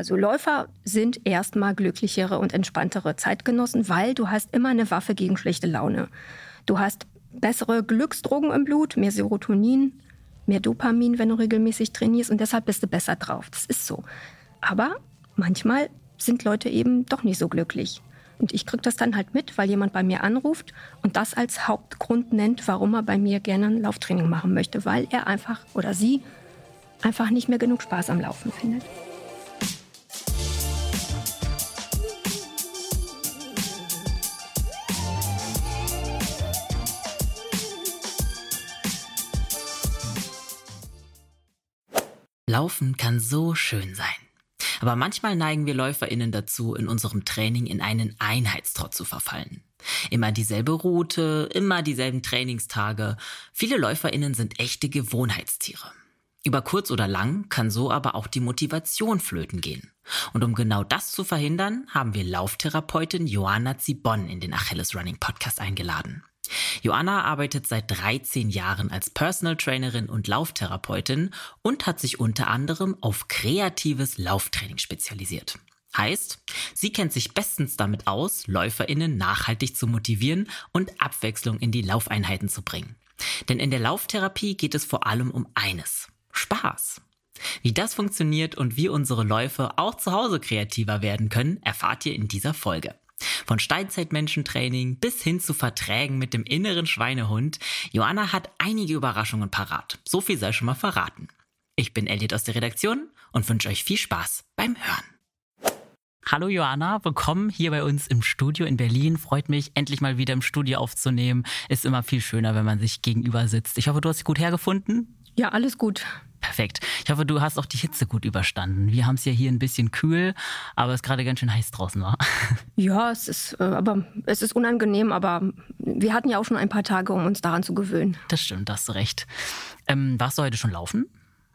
Also Läufer sind erstmal glücklichere und entspanntere Zeitgenossen, weil du hast immer eine Waffe gegen schlechte Laune. Du hast bessere Glücksdrogen im Blut, mehr Serotonin, mehr Dopamin, wenn du regelmäßig trainierst und deshalb bist du besser drauf. Das ist so. Aber manchmal sind Leute eben doch nicht so glücklich. Und ich kriege das dann halt mit, weil jemand bei mir anruft und das als Hauptgrund nennt, warum er bei mir gerne ein Lauftraining machen möchte, weil er einfach oder sie einfach nicht mehr genug Spaß am Laufen findet. Laufen kann so schön sein. Aber manchmal neigen wir LäuferInnen dazu, in unserem Training in einen Einheitstrott zu verfallen. Immer dieselbe Route, immer dieselben Trainingstage. Viele LäuferInnen sind echte Gewohnheitstiere. Über kurz oder lang kann so aber auch die Motivation flöten gehen. Und um genau das zu verhindern, haben wir Lauftherapeutin Joanna Zibon in den Achilles Running Podcast eingeladen. Joanna arbeitet seit 13 Jahren als Personal Trainerin und Lauftherapeutin und hat sich unter anderem auf kreatives Lauftraining spezialisiert. Heißt, sie kennt sich bestens damit aus, Läuferinnen nachhaltig zu motivieren und Abwechslung in die Laufeinheiten zu bringen. Denn in der Lauftherapie geht es vor allem um eines, Spaß. Wie das funktioniert und wie unsere Läufe auch zu Hause kreativer werden können, erfahrt ihr in dieser Folge. Von Steinzeitmenschentraining bis hin zu Verträgen mit dem inneren Schweinehund, Joanna hat einige Überraschungen parat. So viel sei schon mal verraten. Ich bin Elliot aus der Redaktion und wünsche euch viel Spaß beim Hören. Hallo Joanna, willkommen hier bei uns im Studio in Berlin. Freut mich, endlich mal wieder im Studio aufzunehmen. Ist immer viel schöner, wenn man sich gegenüber sitzt. Ich hoffe, du hast dich gut hergefunden. Ja, alles gut. Perfekt. Ich hoffe, du hast auch die Hitze gut überstanden. Wir haben es ja hier ein bisschen kühl, aber es ist gerade ganz schön heiß draußen, war. Ja, es ist, äh, aber es ist unangenehm, aber wir hatten ja auch schon ein paar Tage, um uns daran zu gewöhnen. Das stimmt, da hast du recht. Ähm, warst du heute schon laufen?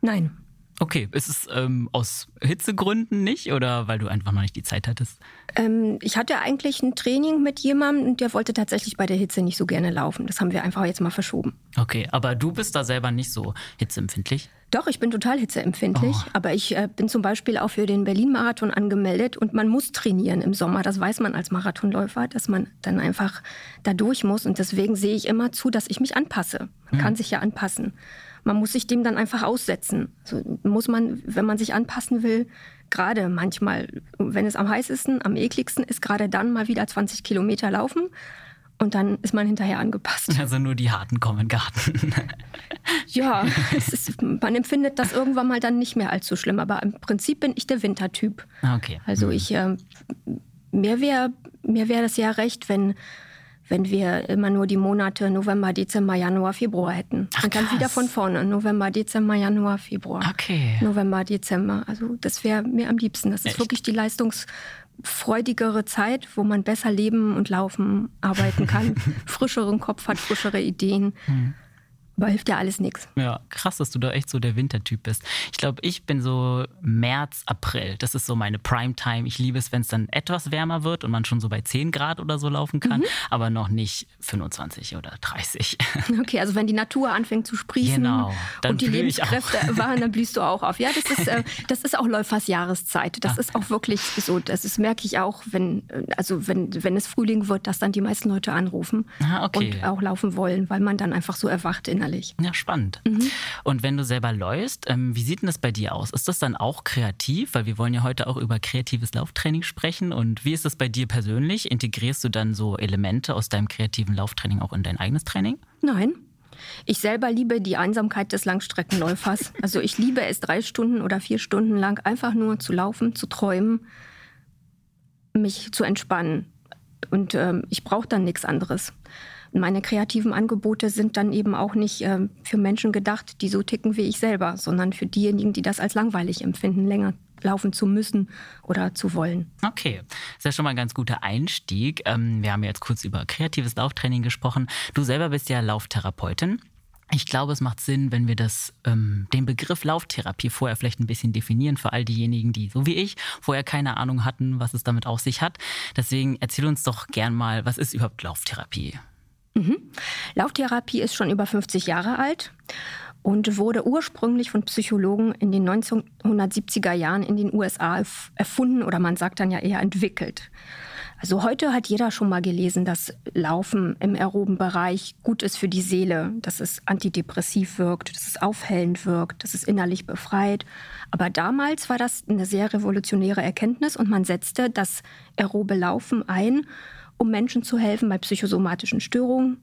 Nein. Okay, ist es ähm, aus Hitzegründen nicht oder weil du einfach noch nicht die Zeit hattest? Ähm, ich hatte eigentlich ein Training mit jemandem und der wollte tatsächlich bei der Hitze nicht so gerne laufen. Das haben wir einfach jetzt mal verschoben. Okay, aber du bist da selber nicht so hitzeempfindlich? Doch, ich bin total hitzeempfindlich. Oh. Aber ich äh, bin zum Beispiel auch für den Berlin-Marathon angemeldet und man muss trainieren im Sommer. Das weiß man als Marathonläufer, dass man dann einfach da durch muss. Und deswegen sehe ich immer zu, dass ich mich anpasse. Man hm. kann sich ja anpassen man muss sich dem dann einfach aussetzen. Also muss man, wenn man sich anpassen will, gerade manchmal, wenn es am heißesten, am ekligsten ist, gerade dann mal wieder 20 Kilometer laufen. Und dann ist man hinterher angepasst. Also nur die Harten kommen Garten. ja, ist, man empfindet das irgendwann mal dann nicht mehr allzu schlimm. Aber im Prinzip bin ich der Wintertyp. Ah, okay. Also mhm. ich, äh, mir wäre mir wär das ja recht, wenn wenn wir immer nur die Monate November, Dezember, Januar, Februar hätten. Ach, und dann wieder von vorne. November, Dezember, Januar, Februar. Okay. November, Dezember. Also das wäre mir am liebsten. Das Echt? ist wirklich die leistungsfreudigere Zeit, wo man besser leben und laufen, arbeiten kann. frischeren Kopf hat, frischere Ideen. Hm. Aber hilft ja alles nichts. Ja, krass, dass du da echt so der Wintertyp bist. Ich glaube, ich bin so März, April. Das ist so meine Primetime. Ich liebe es, wenn es dann etwas wärmer wird und man schon so bei 10 Grad oder so laufen kann, mhm. aber noch nicht 25 oder 30. Okay, also wenn die Natur anfängt zu sprießen genau, und die Lebenskräfte waren, dann blühst du auch auf. Ja, das ist, äh, das ist auch Läufers Jahreszeit. Das Ach. ist auch wirklich so. Das ist, merke ich auch, wenn, also wenn, wenn es Frühling wird, dass dann die meisten Leute anrufen ah, okay. und auch laufen wollen, weil man dann einfach so erwacht in innerlich. Ja, spannend. Mhm. Und wenn du selber läufst, ähm, wie sieht denn das bei dir aus? Ist das dann auch kreativ? Weil wir wollen ja heute auch über kreatives Lauftraining sprechen. Und wie ist das bei dir persönlich? Integrierst du dann so Elemente aus deinem kreativen Lauftraining auch in dein eigenes Training? Nein. Ich selber liebe die Einsamkeit des Langstreckenläufers. Also ich liebe es, drei Stunden oder vier Stunden lang einfach nur zu laufen, zu träumen, mich zu entspannen. Und ähm, ich brauche dann nichts anderes meine kreativen Angebote sind dann eben auch nicht äh, für Menschen gedacht, die so ticken wie ich selber, sondern für diejenigen, die das als langweilig empfinden, länger laufen zu müssen oder zu wollen. Okay, das ist ja schon mal ein ganz guter Einstieg. Ähm, wir haben jetzt kurz über kreatives Lauftraining gesprochen. Du selber bist ja Lauftherapeutin. Ich glaube, es macht Sinn, wenn wir das, ähm, den Begriff Lauftherapie vorher vielleicht ein bisschen definieren für all diejenigen, die, so wie ich, vorher keine Ahnung hatten, was es damit auf sich hat. Deswegen erzähl uns doch gern mal, was ist überhaupt Lauftherapie? Mhm. Lauftherapie ist schon über 50 Jahre alt und wurde ursprünglich von Psychologen in den 1970er Jahren in den USA erfunden oder man sagt dann ja eher entwickelt. Also heute hat jeder schon mal gelesen, dass Laufen im aeroben Bereich gut ist für die Seele, dass es antidepressiv wirkt, dass es aufhellend wirkt, dass es innerlich befreit. Aber damals war das eine sehr revolutionäre Erkenntnis und man setzte das aerobe Laufen ein, um Menschen zu helfen bei psychosomatischen Störungen,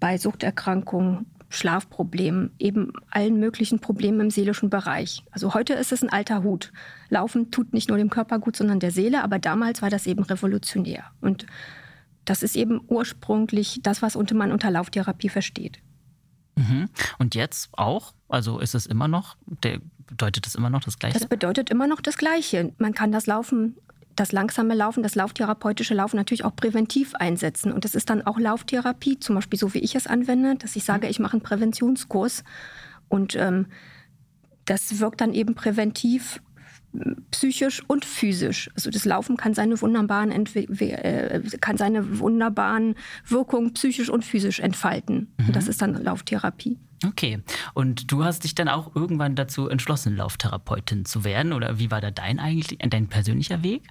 bei Suchterkrankungen, Schlafproblemen, eben allen möglichen Problemen im seelischen Bereich. Also heute ist es ein alter Hut. Laufen tut nicht nur dem Körper gut, sondern der Seele, aber damals war das eben revolutionär. Und das ist eben ursprünglich das, was man unter Lauftherapie versteht. Mhm. Und jetzt auch? Also ist es immer noch, bedeutet das immer noch das Gleiche? Das bedeutet immer noch das Gleiche. Man kann das Laufen das langsame Laufen, das lauftherapeutische Laufen natürlich auch präventiv einsetzen. Und das ist dann auch Lauftherapie, zum Beispiel so wie ich es anwende, dass ich sage, ich mache einen Präventionskurs. Und ähm, das wirkt dann eben präventiv psychisch und physisch. Also das Laufen kann seine wunderbaren, äh, kann seine wunderbaren Wirkungen psychisch und physisch entfalten. Mhm. Und das ist dann Lauftherapie. Okay. Und du hast dich dann auch irgendwann dazu entschlossen, Lauftherapeutin zu werden? Oder wie war da dein eigentlich, dein persönlicher Weg?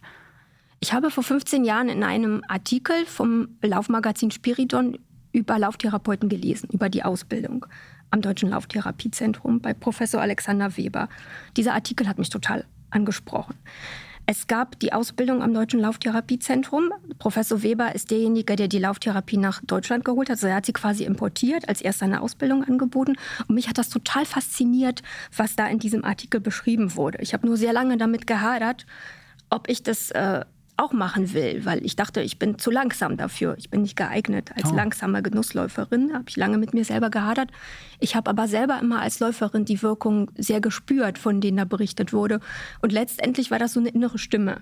Ich habe vor 15 Jahren in einem Artikel vom Laufmagazin Spiridon über Lauftherapeuten gelesen, über die Ausbildung am Deutschen Lauftherapiezentrum bei Professor Alexander Weber. Dieser Artikel hat mich total angesprochen. Es gab die Ausbildung am Deutschen Lauftherapiezentrum. Professor Weber ist derjenige, der die Lauftherapie nach Deutschland geholt hat. Also er hat sie quasi importiert, als erst eine Ausbildung angeboten. Und mich hat das total fasziniert, was da in diesem Artikel beschrieben wurde. Ich habe nur sehr lange damit gehadert, ob ich das äh, auch machen will, weil ich dachte, ich bin zu langsam dafür. Ich bin nicht geeignet als oh. langsame Genussläuferin. Habe ich lange mit mir selber gehadert. Ich habe aber selber immer als Läuferin die Wirkung sehr gespürt, von denen da berichtet wurde. Und letztendlich war das so eine innere Stimme,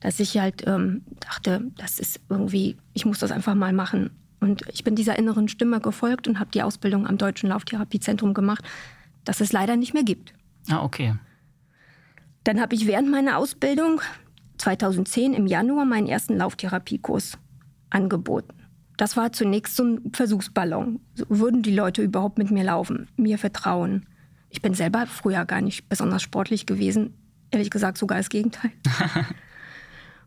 dass ich halt ähm, dachte, das ist irgendwie, ich muss das einfach mal machen. Und ich bin dieser inneren Stimme gefolgt und habe die Ausbildung am Deutschen Lauftherapiezentrum gemacht, das es leider nicht mehr gibt. Ah, okay. Dann habe ich während meiner Ausbildung 2010 im Januar meinen ersten Lauftherapiekurs angeboten. Das war zunächst so ein Versuchsballon. So würden die Leute überhaupt mit mir laufen, mir vertrauen? Ich bin selber früher gar nicht besonders sportlich gewesen. Ehrlich gesagt sogar das Gegenteil.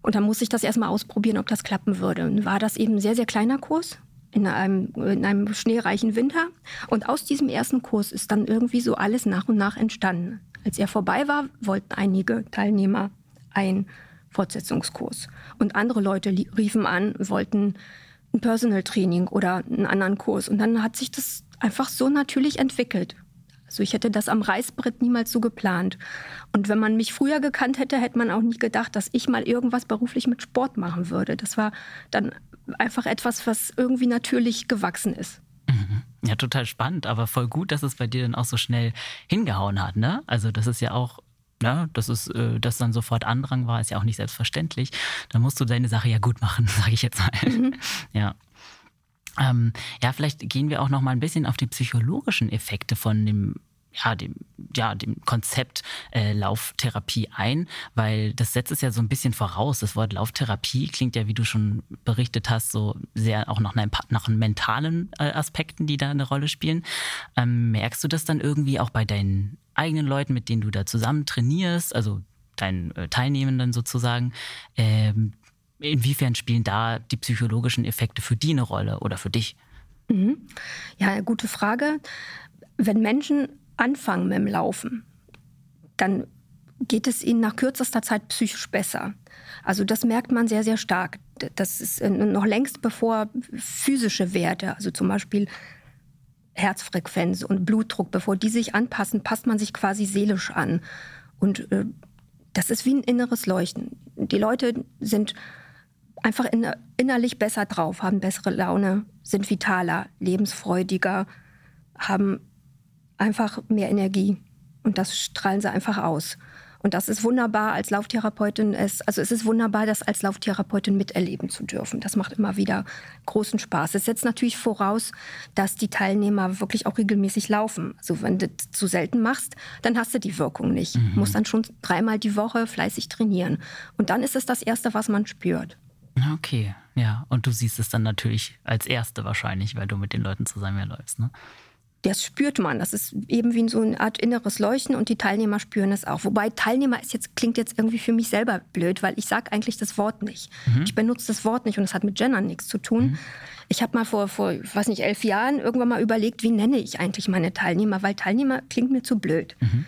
Und dann musste ich das erstmal ausprobieren, ob das klappen würde. Und war das eben ein sehr, sehr kleiner Kurs in einem, in einem schneereichen Winter. Und aus diesem ersten Kurs ist dann irgendwie so alles nach und nach entstanden. Als er vorbei war, wollten einige Teilnehmer ein Fortsetzungskurs. Und andere Leute riefen an, wollten ein Personal Training oder einen anderen Kurs. Und dann hat sich das einfach so natürlich entwickelt. Also ich hätte das am Reißbrett niemals so geplant. Und wenn man mich früher gekannt hätte, hätte man auch nie gedacht, dass ich mal irgendwas beruflich mit Sport machen würde. Das war dann einfach etwas, was irgendwie natürlich gewachsen ist. Mhm. Ja, total spannend, aber voll gut, dass es bei dir dann auch so schnell hingehauen hat, ne? Also das ist ja auch Ne, dass es äh, das dann sofort Andrang war, ist ja auch nicht selbstverständlich. Dann musst du deine Sache ja gut machen, sage ich jetzt mal. Mhm. Ja. Ähm, ja, vielleicht gehen wir auch noch mal ein bisschen auf die psychologischen Effekte von dem ja, dem, ja, dem Konzept äh, Lauftherapie ein, weil das setzt es ja so ein bisschen voraus. Das Wort Lauftherapie klingt ja, wie du schon berichtet hast, so sehr auch nach, einem, nach mentalen äh, Aspekten, die da eine Rolle spielen. Ähm, merkst du das dann irgendwie auch bei deinen eigenen Leuten, mit denen du da zusammen trainierst, also deinen äh, Teilnehmenden sozusagen? Ähm, inwiefern spielen da die psychologischen Effekte für die eine Rolle oder für dich? Mhm. Ja, gute Frage. Wenn Menschen anfangen mit dem Laufen, dann geht es ihnen nach kürzester Zeit psychisch besser. Also das merkt man sehr, sehr stark. Das ist äh, noch längst bevor physische Werte, also zum Beispiel Herzfrequenz und Blutdruck, bevor die sich anpassen, passt man sich quasi seelisch an. Und äh, das ist wie ein inneres Leuchten. Die Leute sind einfach in, innerlich besser drauf, haben bessere Laune, sind vitaler, lebensfreudiger, haben einfach mehr Energie. Und das strahlen sie einfach aus. Und das ist wunderbar als Lauftherapeutin. Es, also es ist wunderbar, das als Lauftherapeutin miterleben zu dürfen. Das macht immer wieder großen Spaß. Es setzt natürlich voraus, dass die Teilnehmer wirklich auch regelmäßig laufen. Also wenn du das zu selten machst, dann hast du die Wirkung nicht. Mhm. Du musst dann schon dreimal die Woche fleißig trainieren. Und dann ist es das Erste, was man spürt. Okay, ja. Und du siehst es dann natürlich als Erste wahrscheinlich, weil du mit den Leuten zusammenläufst, ne? Das spürt man. Das ist eben wie so eine Art inneres Leuchten und die Teilnehmer spüren es auch. Wobei Teilnehmer ist jetzt, klingt jetzt irgendwie für mich selber blöd, weil ich sage eigentlich das Wort nicht. Mhm. Ich benutze das Wort nicht und es hat mit Gendern nichts zu tun. Mhm. Ich habe mal vor, vor, weiß nicht, elf Jahren irgendwann mal überlegt, wie nenne ich eigentlich meine Teilnehmer, weil Teilnehmer klingt mir zu blöd. Mhm.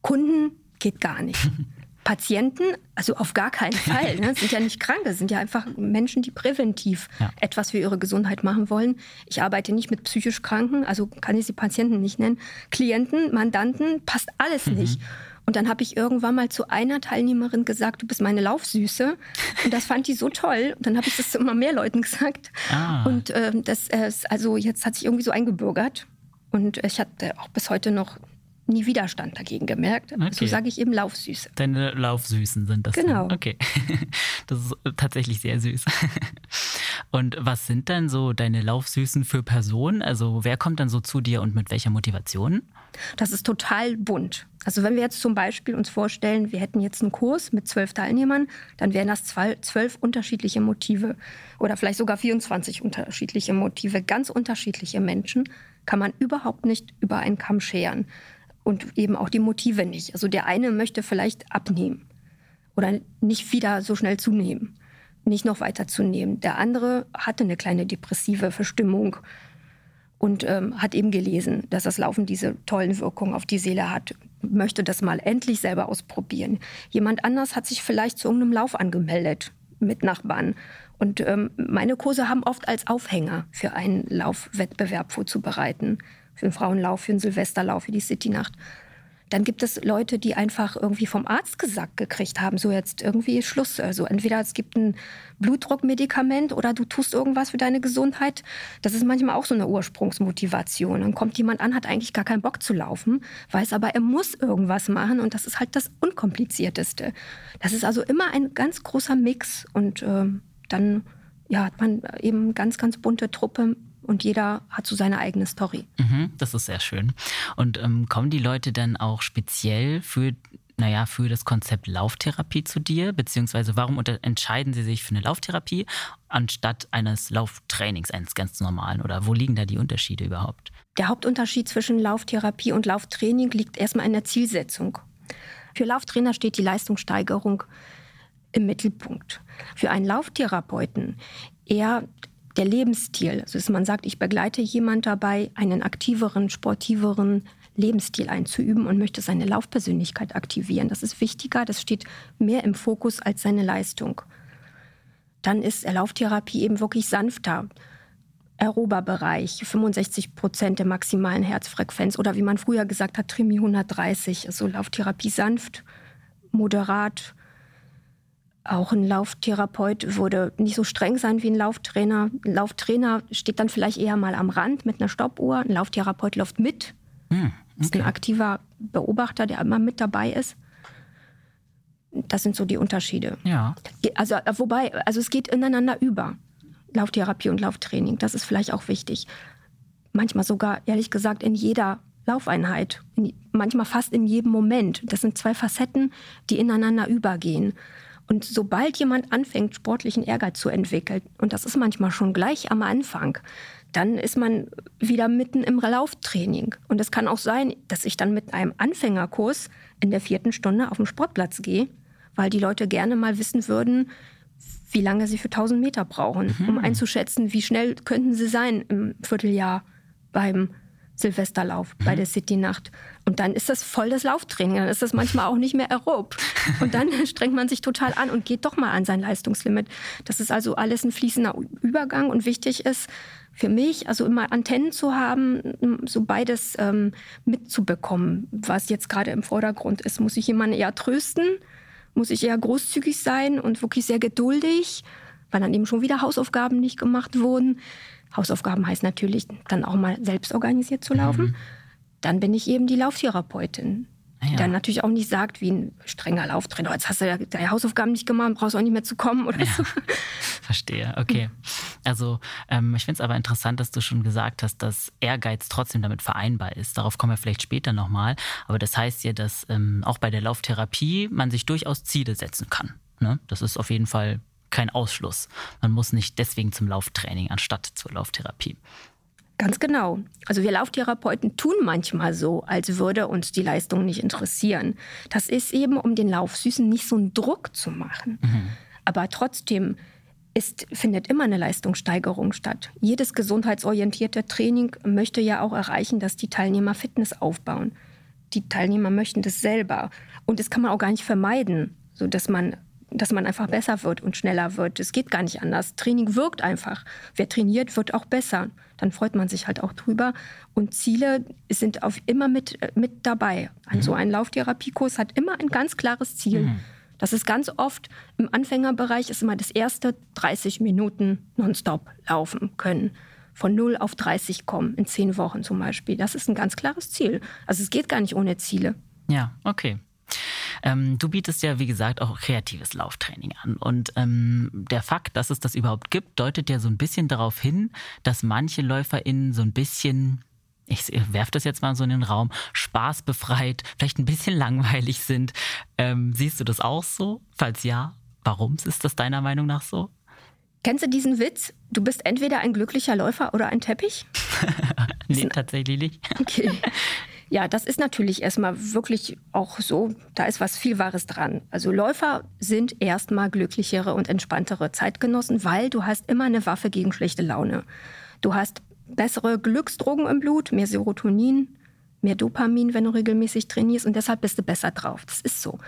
Kunden geht gar nicht. Patienten, also auf gar keinen Fall. Ne? Sind ja nicht Kranke, sind ja einfach Menschen, die präventiv ja. etwas für ihre Gesundheit machen wollen. Ich arbeite nicht mit psychisch Kranken, also kann ich sie Patienten nicht nennen. Klienten, Mandanten, passt alles mhm. nicht. Und dann habe ich irgendwann mal zu einer Teilnehmerin gesagt, du bist meine Laufsüße. Und das fand die so toll. Und dann habe ich das zu immer mehr Leuten gesagt. Ah. Und äh, das äh, also jetzt hat sich irgendwie so eingebürgert. Und ich hatte auch bis heute noch nie Widerstand dagegen gemerkt. Okay. So sage ich eben Laufsüße. Deine Laufsüßen sind das. Genau. Dann. Okay. Das ist tatsächlich sehr süß. Und was sind dann so deine Laufsüßen für Personen? Also wer kommt dann so zu dir und mit welcher Motivation? Das ist total bunt. Also wenn wir jetzt zum Beispiel uns vorstellen, wir hätten jetzt einen Kurs mit zwölf Teilnehmern, dann wären das zwölf unterschiedliche Motive oder vielleicht sogar 24 unterschiedliche Motive. Ganz unterschiedliche Menschen kann man überhaupt nicht über einen Kamm scheren und eben auch die Motive nicht. Also der eine möchte vielleicht abnehmen oder nicht wieder so schnell zunehmen, nicht noch weiter zunehmen. Der andere hatte eine kleine depressive Verstimmung und ähm, hat eben gelesen, dass das Laufen diese tollen Wirkungen auf die Seele hat, möchte das mal endlich selber ausprobieren. Jemand anders hat sich vielleicht zu irgendeinem Lauf angemeldet mit Nachbarn. Und ähm, meine Kurse haben oft als Aufhänger für einen Laufwettbewerb vorzubereiten für den Frauenlauf, für den Silvesterlauf, für die Citynacht. Dann gibt es Leute, die einfach irgendwie vom Arzt gesagt gekriegt haben, so jetzt irgendwie Schluss. Also entweder es gibt ein Blutdruckmedikament oder du tust irgendwas für deine Gesundheit. Das ist manchmal auch so eine Ursprungsmotivation. Dann kommt jemand an, hat eigentlich gar keinen Bock zu laufen, weiß aber, er muss irgendwas machen und das ist halt das Unkomplizierteste. Das ist also immer ein ganz großer Mix und äh, dann ja, hat man eben ganz, ganz bunte Truppe und jeder hat so seine eigene Story. Mhm, das ist sehr schön. Und ähm, kommen die Leute dann auch speziell für, naja, für das Konzept Lauftherapie zu dir? Beziehungsweise warum entscheiden sie sich für eine Lauftherapie anstatt eines Lauftrainings, eines ganz normalen? Oder wo liegen da die Unterschiede überhaupt? Der Hauptunterschied zwischen Lauftherapie und Lauftraining liegt erstmal in der Zielsetzung. Für Lauftrainer steht die Leistungssteigerung im Mittelpunkt. Für einen Lauftherapeuten eher der Lebensstil. Also dass man sagt, ich begleite jemand dabei, einen aktiveren, sportiveren Lebensstil einzuüben und möchte seine Laufpersönlichkeit aktivieren. Das ist wichtiger, das steht mehr im Fokus als seine Leistung. Dann ist Lauftherapie eben wirklich sanfter. aerober Bereich, 65 Prozent der maximalen Herzfrequenz oder wie man früher gesagt hat, Trimi 130. Also Lauftherapie sanft, moderat, auch ein Lauftherapeut würde nicht so streng sein wie ein Lauftrainer. Ein Lauftrainer steht dann vielleicht eher mal am Rand mit einer Stoppuhr. Ein Lauftherapeut läuft mit. Hm, okay. Ist ein aktiver Beobachter, der immer mit dabei ist. Das sind so die Unterschiede. Ja. Also, wobei, also es geht ineinander über. Lauftherapie und Lauftraining. Das ist vielleicht auch wichtig. Manchmal sogar, ehrlich gesagt, in jeder Laufeinheit. In, manchmal fast in jedem Moment. Das sind zwei Facetten, die ineinander übergehen. Und sobald jemand anfängt, sportlichen Ehrgeiz zu entwickeln, und das ist manchmal schon gleich am Anfang, dann ist man wieder mitten im Lauftraining. Und es kann auch sein, dass ich dann mit einem Anfängerkurs in der vierten Stunde auf den Sportplatz gehe, weil die Leute gerne mal wissen würden, wie lange sie für 1000 Meter brauchen, mhm. um einzuschätzen, wie schnell könnten sie sein im Vierteljahr beim Silvesterlauf, mhm. bei der City-Nacht. Und dann ist das voll das Lauftraining. Dann ist das manchmal auch nicht mehr aerob. Und dann strengt man sich total an und geht doch mal an sein Leistungslimit. Das ist also alles ein fließender Übergang und wichtig ist für mich, also immer Antennen zu haben, so beides ähm, mitzubekommen, was jetzt gerade im Vordergrund ist. Muss ich jemanden eher trösten? Muss ich eher großzügig sein und wirklich sehr geduldig, weil dann eben schon wieder Hausaufgaben nicht gemacht wurden? Hausaufgaben heißt natürlich dann auch mal selbst organisiert zu laufen. Mhm. Dann bin ich eben die Lauftherapeutin. Die ja. dann natürlich auch nicht sagt, wie ein strenger Lauftrainer, jetzt hast du ja deine Hausaufgaben nicht gemacht, brauchst auch nicht mehr zu kommen oder ja. so. Verstehe, okay. Also ähm, ich finde es aber interessant, dass du schon gesagt hast, dass Ehrgeiz trotzdem damit vereinbar ist. Darauf kommen wir vielleicht später nochmal. Aber das heißt ja, dass ähm, auch bei der Lauftherapie man sich durchaus Ziele setzen kann. Ne? Das ist auf jeden Fall kein Ausschluss. Man muss nicht deswegen zum Lauftraining anstatt zur Lauftherapie. Ganz genau. Also wir Lauftherapeuten tun manchmal so, als würde uns die Leistung nicht interessieren. Das ist eben, um den Laufsüßen nicht so einen Druck zu machen. Mhm. Aber trotzdem ist, findet immer eine Leistungssteigerung statt. Jedes gesundheitsorientierte Training möchte ja auch erreichen, dass die Teilnehmer Fitness aufbauen. Die Teilnehmer möchten das selber. Und das kann man auch gar nicht vermeiden, sodass man dass man einfach besser wird und schneller wird. Es geht gar nicht anders. Training wirkt einfach. Wer trainiert, wird auch besser. Dann freut man sich halt auch drüber. Und Ziele sind auf immer mit, äh, mit dabei. An mhm. so ein Lauftherapiekurs hat immer ein ganz klares Ziel. Mhm. Das ist ganz oft im Anfängerbereich ist immer das erste 30 Minuten nonstop laufen können. Von 0 auf 30 kommen, in 10 Wochen zum Beispiel. Das ist ein ganz klares Ziel. Also es geht gar nicht ohne Ziele. Ja, okay. Ähm, du bietest ja, wie gesagt, auch kreatives Lauftraining an. Und ähm, der Fakt, dass es das überhaupt gibt, deutet ja so ein bisschen darauf hin, dass manche LäuferInnen so ein bisschen ich werfe das jetzt mal so in den Raum, spaßbefreit, vielleicht ein bisschen langweilig sind. Ähm, siehst du das auch so? Falls ja, warum ist das deiner Meinung nach so? Kennst du diesen Witz? Du bist entweder ein glücklicher Läufer oder ein Teppich? nee, tatsächlich nicht. Okay. Ja, das ist natürlich erstmal wirklich auch so, da ist was viel Wahres dran. Also Läufer sind erstmal glücklichere und entspanntere Zeitgenossen, weil du hast immer eine Waffe gegen schlechte Laune. Du hast bessere Glücksdrogen im Blut, mehr Serotonin, mehr Dopamin, wenn du regelmäßig trainierst und deshalb bist du besser drauf. Das ist so.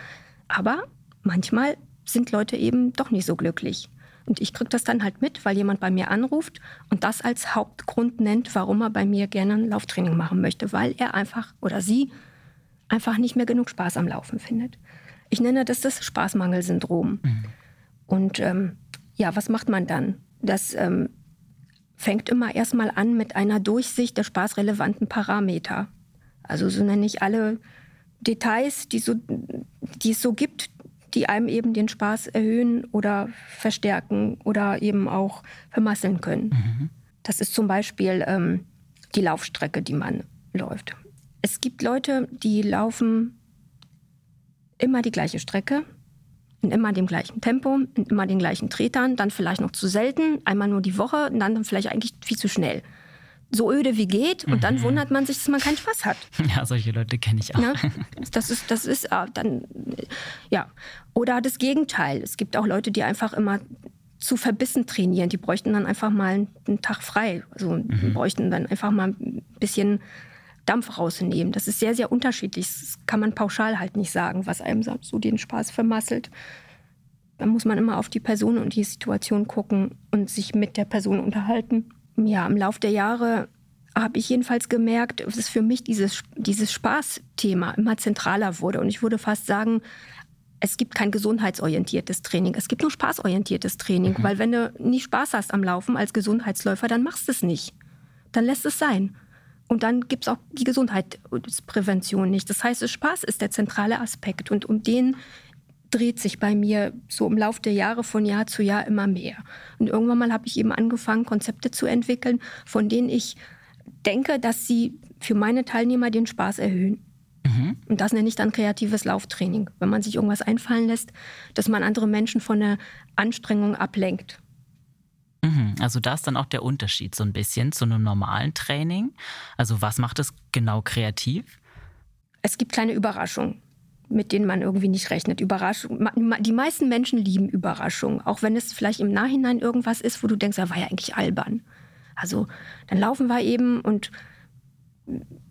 Aber manchmal sind Leute eben doch nicht so glücklich. Und ich kriege das dann halt mit, weil jemand bei mir anruft und das als Hauptgrund nennt, warum er bei mir gerne ein Lauftraining machen möchte, weil er einfach oder sie einfach nicht mehr genug Spaß am Laufen findet. Ich nenne das das Spaßmangelsyndrom. Mhm. Und ähm, ja, was macht man dann? Das ähm, fängt immer erstmal an mit einer Durchsicht der spaßrelevanten Parameter. Also so nenne ich alle Details, die, so, die es so gibt, die einem eben den Spaß erhöhen oder verstärken oder eben auch vermasseln können. Mhm. Das ist zum Beispiel ähm, die Laufstrecke, die man läuft. Es gibt Leute, die laufen immer die gleiche Strecke, in immer dem gleichen Tempo, in immer den gleichen Tretern, dann vielleicht noch zu selten, einmal nur die Woche und dann vielleicht eigentlich viel zu schnell so öde wie geht und mhm. dann wundert man sich, dass man keinen Spaß hat. Ja, solche Leute kenne ich auch. Ja, das ist, das ist äh, dann, ja. Oder das Gegenteil. Es gibt auch Leute, die einfach immer zu verbissen trainieren. Die bräuchten dann einfach mal einen Tag frei. Also mhm. bräuchten dann einfach mal ein bisschen Dampf rausnehmen. Das ist sehr, sehr unterschiedlich. Das kann man pauschal halt nicht sagen, was einem so den Spaß vermasselt. Da muss man immer auf die Person und die Situation gucken und sich mit der Person unterhalten ja, im Laufe der Jahre habe ich jedenfalls gemerkt, dass für mich dieses, dieses Spaßthema immer zentraler wurde. Und ich würde fast sagen, es gibt kein gesundheitsorientiertes Training, es gibt nur spaßorientiertes Training. Mhm. Weil wenn du nie Spaß hast am Laufen als Gesundheitsläufer, dann machst du es nicht. Dann lässt es sein. Und dann gibt es auch die Gesundheitsprävention nicht. Das heißt, Spaß ist der zentrale Aspekt. Und um den dreht sich bei mir so im Laufe der Jahre von Jahr zu Jahr immer mehr. Und irgendwann mal habe ich eben angefangen, Konzepte zu entwickeln, von denen ich denke, dass sie für meine Teilnehmer den Spaß erhöhen. Mhm. Und das nenne ich dann kreatives Lauftraining. Wenn man sich irgendwas einfallen lässt, dass man andere Menschen von der Anstrengung ablenkt. Mhm. Also da ist dann auch der Unterschied so ein bisschen zu einem normalen Training. Also was macht es genau kreativ? Es gibt kleine Überraschungen mit denen man irgendwie nicht rechnet. Überraschung. Die meisten Menschen lieben Überraschungen, auch wenn es vielleicht im Nachhinein irgendwas ist, wo du denkst, er war ja eigentlich albern. Also dann laufen wir eben und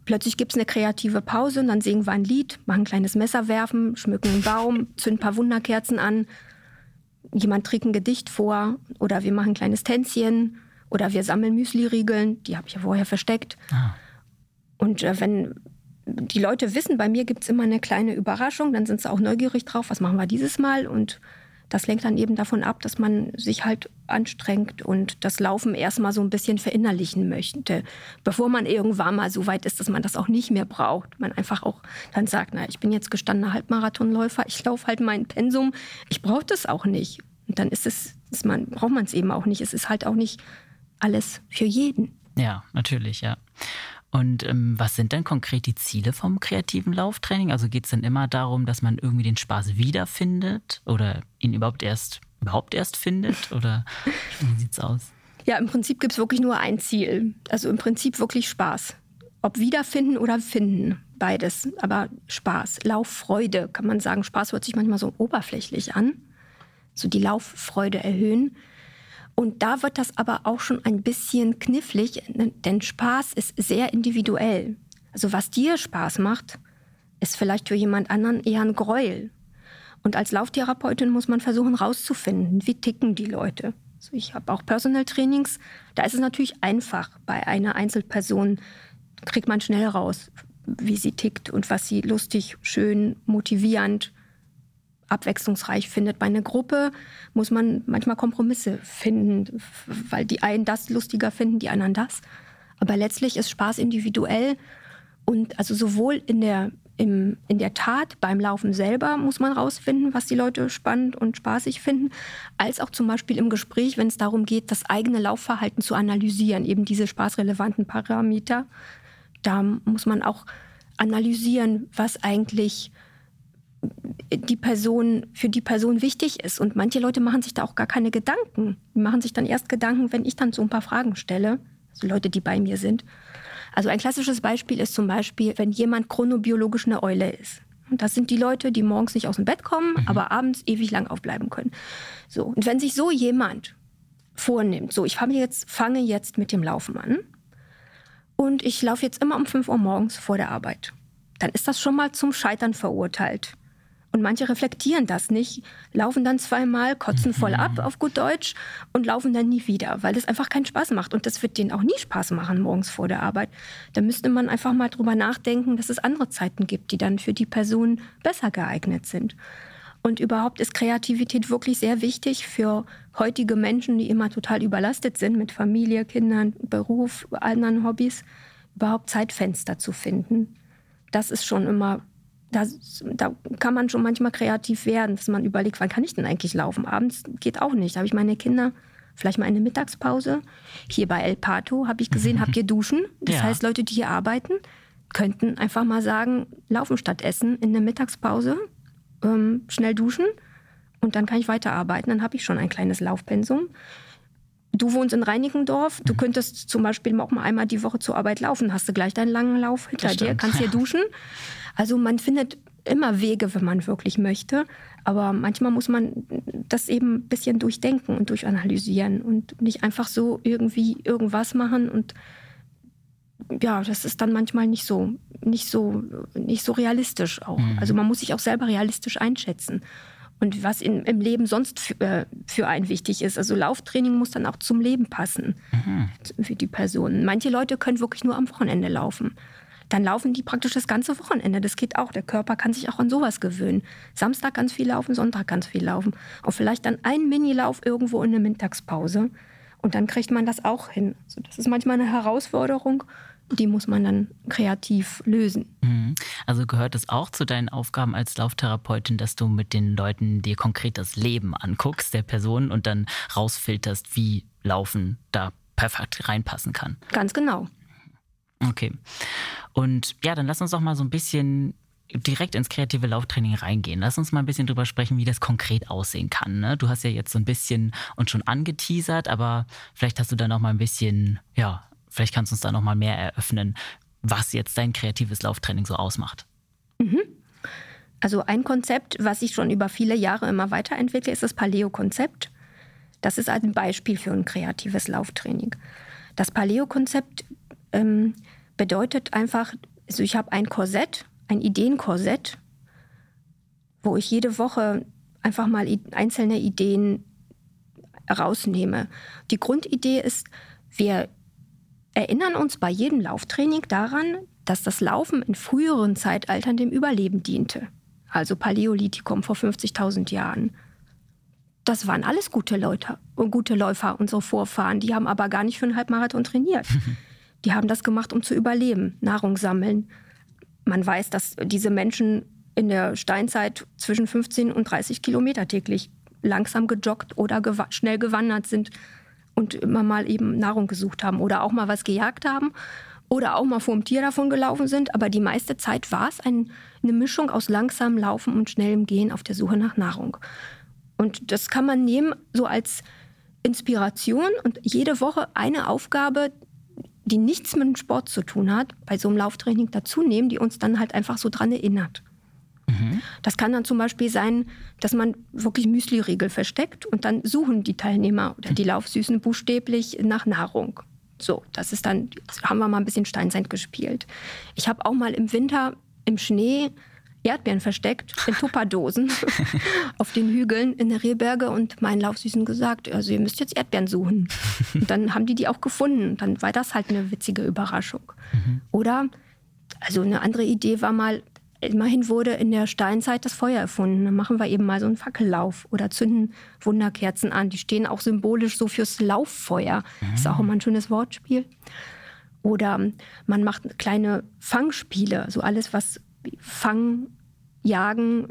plötzlich gibt es eine kreative Pause und dann singen wir ein Lied, machen ein kleines Messer werfen, schmücken einen Baum, zünden ein paar Wunderkerzen an, jemand trägt ein Gedicht vor oder wir machen ein kleines Tänzchen oder wir sammeln Müsli-Riegeln, die habe ich ja vorher versteckt. Ah. Und äh, wenn die Leute wissen, bei mir gibt es immer eine kleine Überraschung, dann sind sie auch neugierig drauf, was machen wir dieses Mal und das lenkt dann eben davon ab, dass man sich halt anstrengt und das Laufen erstmal so ein bisschen verinnerlichen möchte, bevor man irgendwann mal so weit ist, dass man das auch nicht mehr braucht. Man einfach auch dann sagt, na, ich bin jetzt gestandener Halbmarathonläufer, ich laufe halt mein Pensum, ich brauche das auch nicht. Und dann ist es, ist man, braucht man es eben auch nicht. Es ist halt auch nicht alles für jeden. Ja, natürlich, ja. Und ähm, was sind denn konkret die Ziele vom kreativen Lauftraining? Also geht es dann immer darum, dass man irgendwie den Spaß wiederfindet oder ihn überhaupt erst überhaupt erst findet? Oder wie sieht's aus? Ja, im Prinzip gibt es wirklich nur ein Ziel. Also im Prinzip wirklich Spaß. Ob wiederfinden oder finden, beides. Aber Spaß, Lauffreude kann man sagen. Spaß hört sich manchmal so oberflächlich an. So die Lauffreude erhöhen. Und da wird das aber auch schon ein bisschen knifflig, denn Spaß ist sehr individuell. Also was dir Spaß macht, ist vielleicht für jemand anderen eher ein Gräuel. Und als Lauftherapeutin muss man versuchen herauszufinden, wie ticken die Leute. Also ich habe auch Personal Trainings, da ist es natürlich einfach. Bei einer Einzelperson kriegt man schnell raus, wie sie tickt und was sie lustig, schön, motivierend, abwechslungsreich findet. Bei einer Gruppe muss man manchmal Kompromisse finden, weil die einen das lustiger finden, die anderen das. Aber letztlich ist Spaß individuell und also sowohl in der, im, in der Tat beim Laufen selber muss man rausfinden, was die Leute spannend und spaßig finden, als auch zum Beispiel im Gespräch, wenn es darum geht, das eigene Laufverhalten zu analysieren, eben diese spaßrelevanten Parameter. Da muss man auch analysieren, was eigentlich die Person für die Person wichtig ist. Und manche Leute machen sich da auch gar keine Gedanken. Die machen sich dann erst Gedanken, wenn ich dann so ein paar Fragen stelle. Also Leute, die bei mir sind. Also ein klassisches Beispiel ist zum Beispiel, wenn jemand chronobiologisch eine Eule ist. Und das sind die Leute, die morgens nicht aus dem Bett kommen, mhm. aber abends ewig lang aufbleiben können. So. Und wenn sich so jemand vornimmt, so, ich fange jetzt, fange jetzt mit dem Laufen an und ich laufe jetzt immer um 5 Uhr morgens vor der Arbeit, dann ist das schon mal zum Scheitern verurteilt. Und manche reflektieren das nicht, laufen dann zweimal, kotzen voll ab mhm. auf gut Deutsch und laufen dann nie wieder, weil das einfach keinen Spaß macht. Und das wird denen auch nie Spaß machen morgens vor der Arbeit. Da müsste man einfach mal drüber nachdenken, dass es andere Zeiten gibt, die dann für die Person besser geeignet sind. Und überhaupt ist Kreativität wirklich sehr wichtig für heutige Menschen, die immer total überlastet sind mit Familie, Kindern, Beruf, anderen Hobbys, überhaupt Zeitfenster zu finden. Das ist schon immer da, da kann man schon manchmal kreativ werden, dass man überlegt, wann kann ich denn eigentlich laufen? Abends geht auch nicht. Da habe ich meine Kinder vielleicht mal eine Mittagspause. Hier bei El Pato habe ich gesehen, habt ihr Duschen? Das ja. heißt, Leute, die hier arbeiten, könnten einfach mal sagen, laufen statt essen in der Mittagspause, ähm, schnell duschen und dann kann ich weiterarbeiten. Dann habe ich schon ein kleines Laufpensum. Du wohnst in Reinickendorf, du mhm. könntest zum Beispiel auch mal einmal die Woche zur Arbeit laufen, hast du gleich deinen langen Lauf hinter dir, kannst hier duschen. Also man findet immer Wege, wenn man wirklich möchte. Aber manchmal muss man das eben ein bisschen durchdenken und durchanalysieren und nicht einfach so irgendwie irgendwas machen und ja, das ist dann manchmal nicht so, nicht so, nicht so realistisch auch. Mhm. Also man muss sich auch selber realistisch einschätzen. Und was in, im Leben sonst für, äh, für einen wichtig ist. Also Lauftraining muss dann auch zum Leben passen mhm. für die Person. Manche Leute können wirklich nur am Wochenende laufen dann laufen die praktisch das ganze Wochenende. Das geht auch. Der Körper kann sich auch an sowas gewöhnen. Samstag ganz viel laufen, Sonntag ganz viel laufen. Und vielleicht dann ein Minilauf irgendwo in der Mittagspause. Und dann kriegt man das auch hin. Also das ist manchmal eine Herausforderung. Die muss man dann kreativ lösen. Mhm. Also gehört es auch zu deinen Aufgaben als Lauftherapeutin, dass du mit den Leuten dir konkret das Leben anguckst, der Person, und dann rausfilterst, wie Laufen da perfekt reinpassen kann? Ganz genau. Okay. Und ja, dann lass uns doch mal so ein bisschen direkt ins kreative Lauftraining reingehen. Lass uns mal ein bisschen drüber sprechen, wie das konkret aussehen kann. Ne? Du hast ja jetzt so ein bisschen uns schon angeteasert, aber vielleicht hast du da noch mal ein bisschen, ja, vielleicht kannst du uns da noch mal mehr eröffnen, was jetzt dein kreatives Lauftraining so ausmacht. Mhm. Also ein Konzept, was ich schon über viele Jahre immer weiterentwickle, ist das Paleo-Konzept. Das ist ein Beispiel für ein kreatives Lauftraining. Das Paleo-Konzept ähm, bedeutet einfach, also ich habe ein Korsett, ein Ideenkorsett, wo ich jede Woche einfach mal einzelne Ideen rausnehme. Die Grundidee ist, wir erinnern uns bei jedem Lauftraining daran, dass das Laufen in früheren Zeitaltern dem Überleben diente. Also Paläolithikum vor 50.000 Jahren. Das waren alles gute Leute und gute Läufer, unsere Vorfahren. Die haben aber gar nicht für einen Halbmarathon trainiert. Die haben das gemacht, um zu überleben, Nahrung sammeln. Man weiß, dass diese Menschen in der Steinzeit zwischen 15 und 30 Kilometer täglich langsam gejoggt oder gew schnell gewandert sind und immer mal eben Nahrung gesucht haben oder auch mal was gejagt haben oder auch mal vor dem Tier davon gelaufen sind. Aber die meiste Zeit war es ein, eine Mischung aus langsamem Laufen und schnellem Gehen auf der Suche nach Nahrung. Und das kann man nehmen so als Inspiration und jede Woche eine Aufgabe, die nichts mit dem Sport zu tun hat, bei so einem Lauftraining dazu nehmen, die uns dann halt einfach so dran erinnert. Mhm. Das kann dann zum Beispiel sein, dass man wirklich Müsli-Riegel versteckt und dann suchen die Teilnehmer oder die Laufsüßen buchstäblich nach Nahrung. So, das ist dann, haben wir mal ein bisschen Steinzeit gespielt. Ich habe auch mal im Winter im Schnee Erdbeeren versteckt in Tupperdosen auf den Hügeln in der Rehberge und meinen Laufsüßen gesagt, also ihr müsst jetzt Erdbeeren suchen. Und dann haben die die auch gefunden. Dann war das halt eine witzige Überraschung. Mhm. Oder, also eine andere Idee war mal, immerhin wurde in der Steinzeit das Feuer erfunden. Dann machen wir eben mal so einen Fackellauf oder zünden Wunderkerzen an. Die stehen auch symbolisch so fürs Lauffeuer. Mhm. Ist auch immer ein schönes Wortspiel. Oder man macht kleine Fangspiele, so alles, was Fang, Jagen,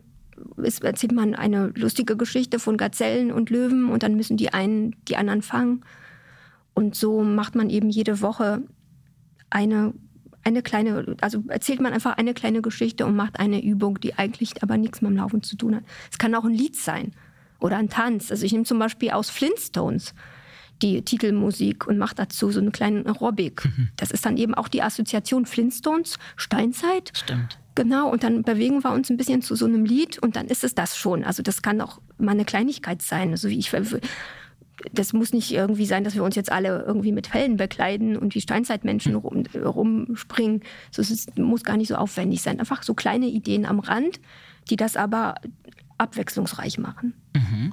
ist, erzählt man eine lustige Geschichte von Gazellen und Löwen und dann müssen die einen die anderen fangen. Und so macht man eben jede Woche eine, eine kleine, also erzählt man einfach eine kleine Geschichte und macht eine Übung, die eigentlich aber nichts mit dem Laufen zu tun hat. Es kann auch ein Lied sein oder ein Tanz. Also ich nehme zum Beispiel aus Flintstones die Titelmusik und mache dazu so einen kleinen Aerobic. Mhm. Das ist dann eben auch die Assoziation Flintstones, Steinzeit. Stimmt. Genau, und dann bewegen wir uns ein bisschen zu so einem Lied und dann ist es das schon. Also das kann auch mal eine Kleinigkeit sein. Also ich, das muss nicht irgendwie sein, dass wir uns jetzt alle irgendwie mit Fellen bekleiden und wie Steinzeitmenschen rum, rumspringen. So, es muss gar nicht so aufwendig sein. Einfach so kleine Ideen am Rand, die das aber abwechslungsreich machen. Mhm.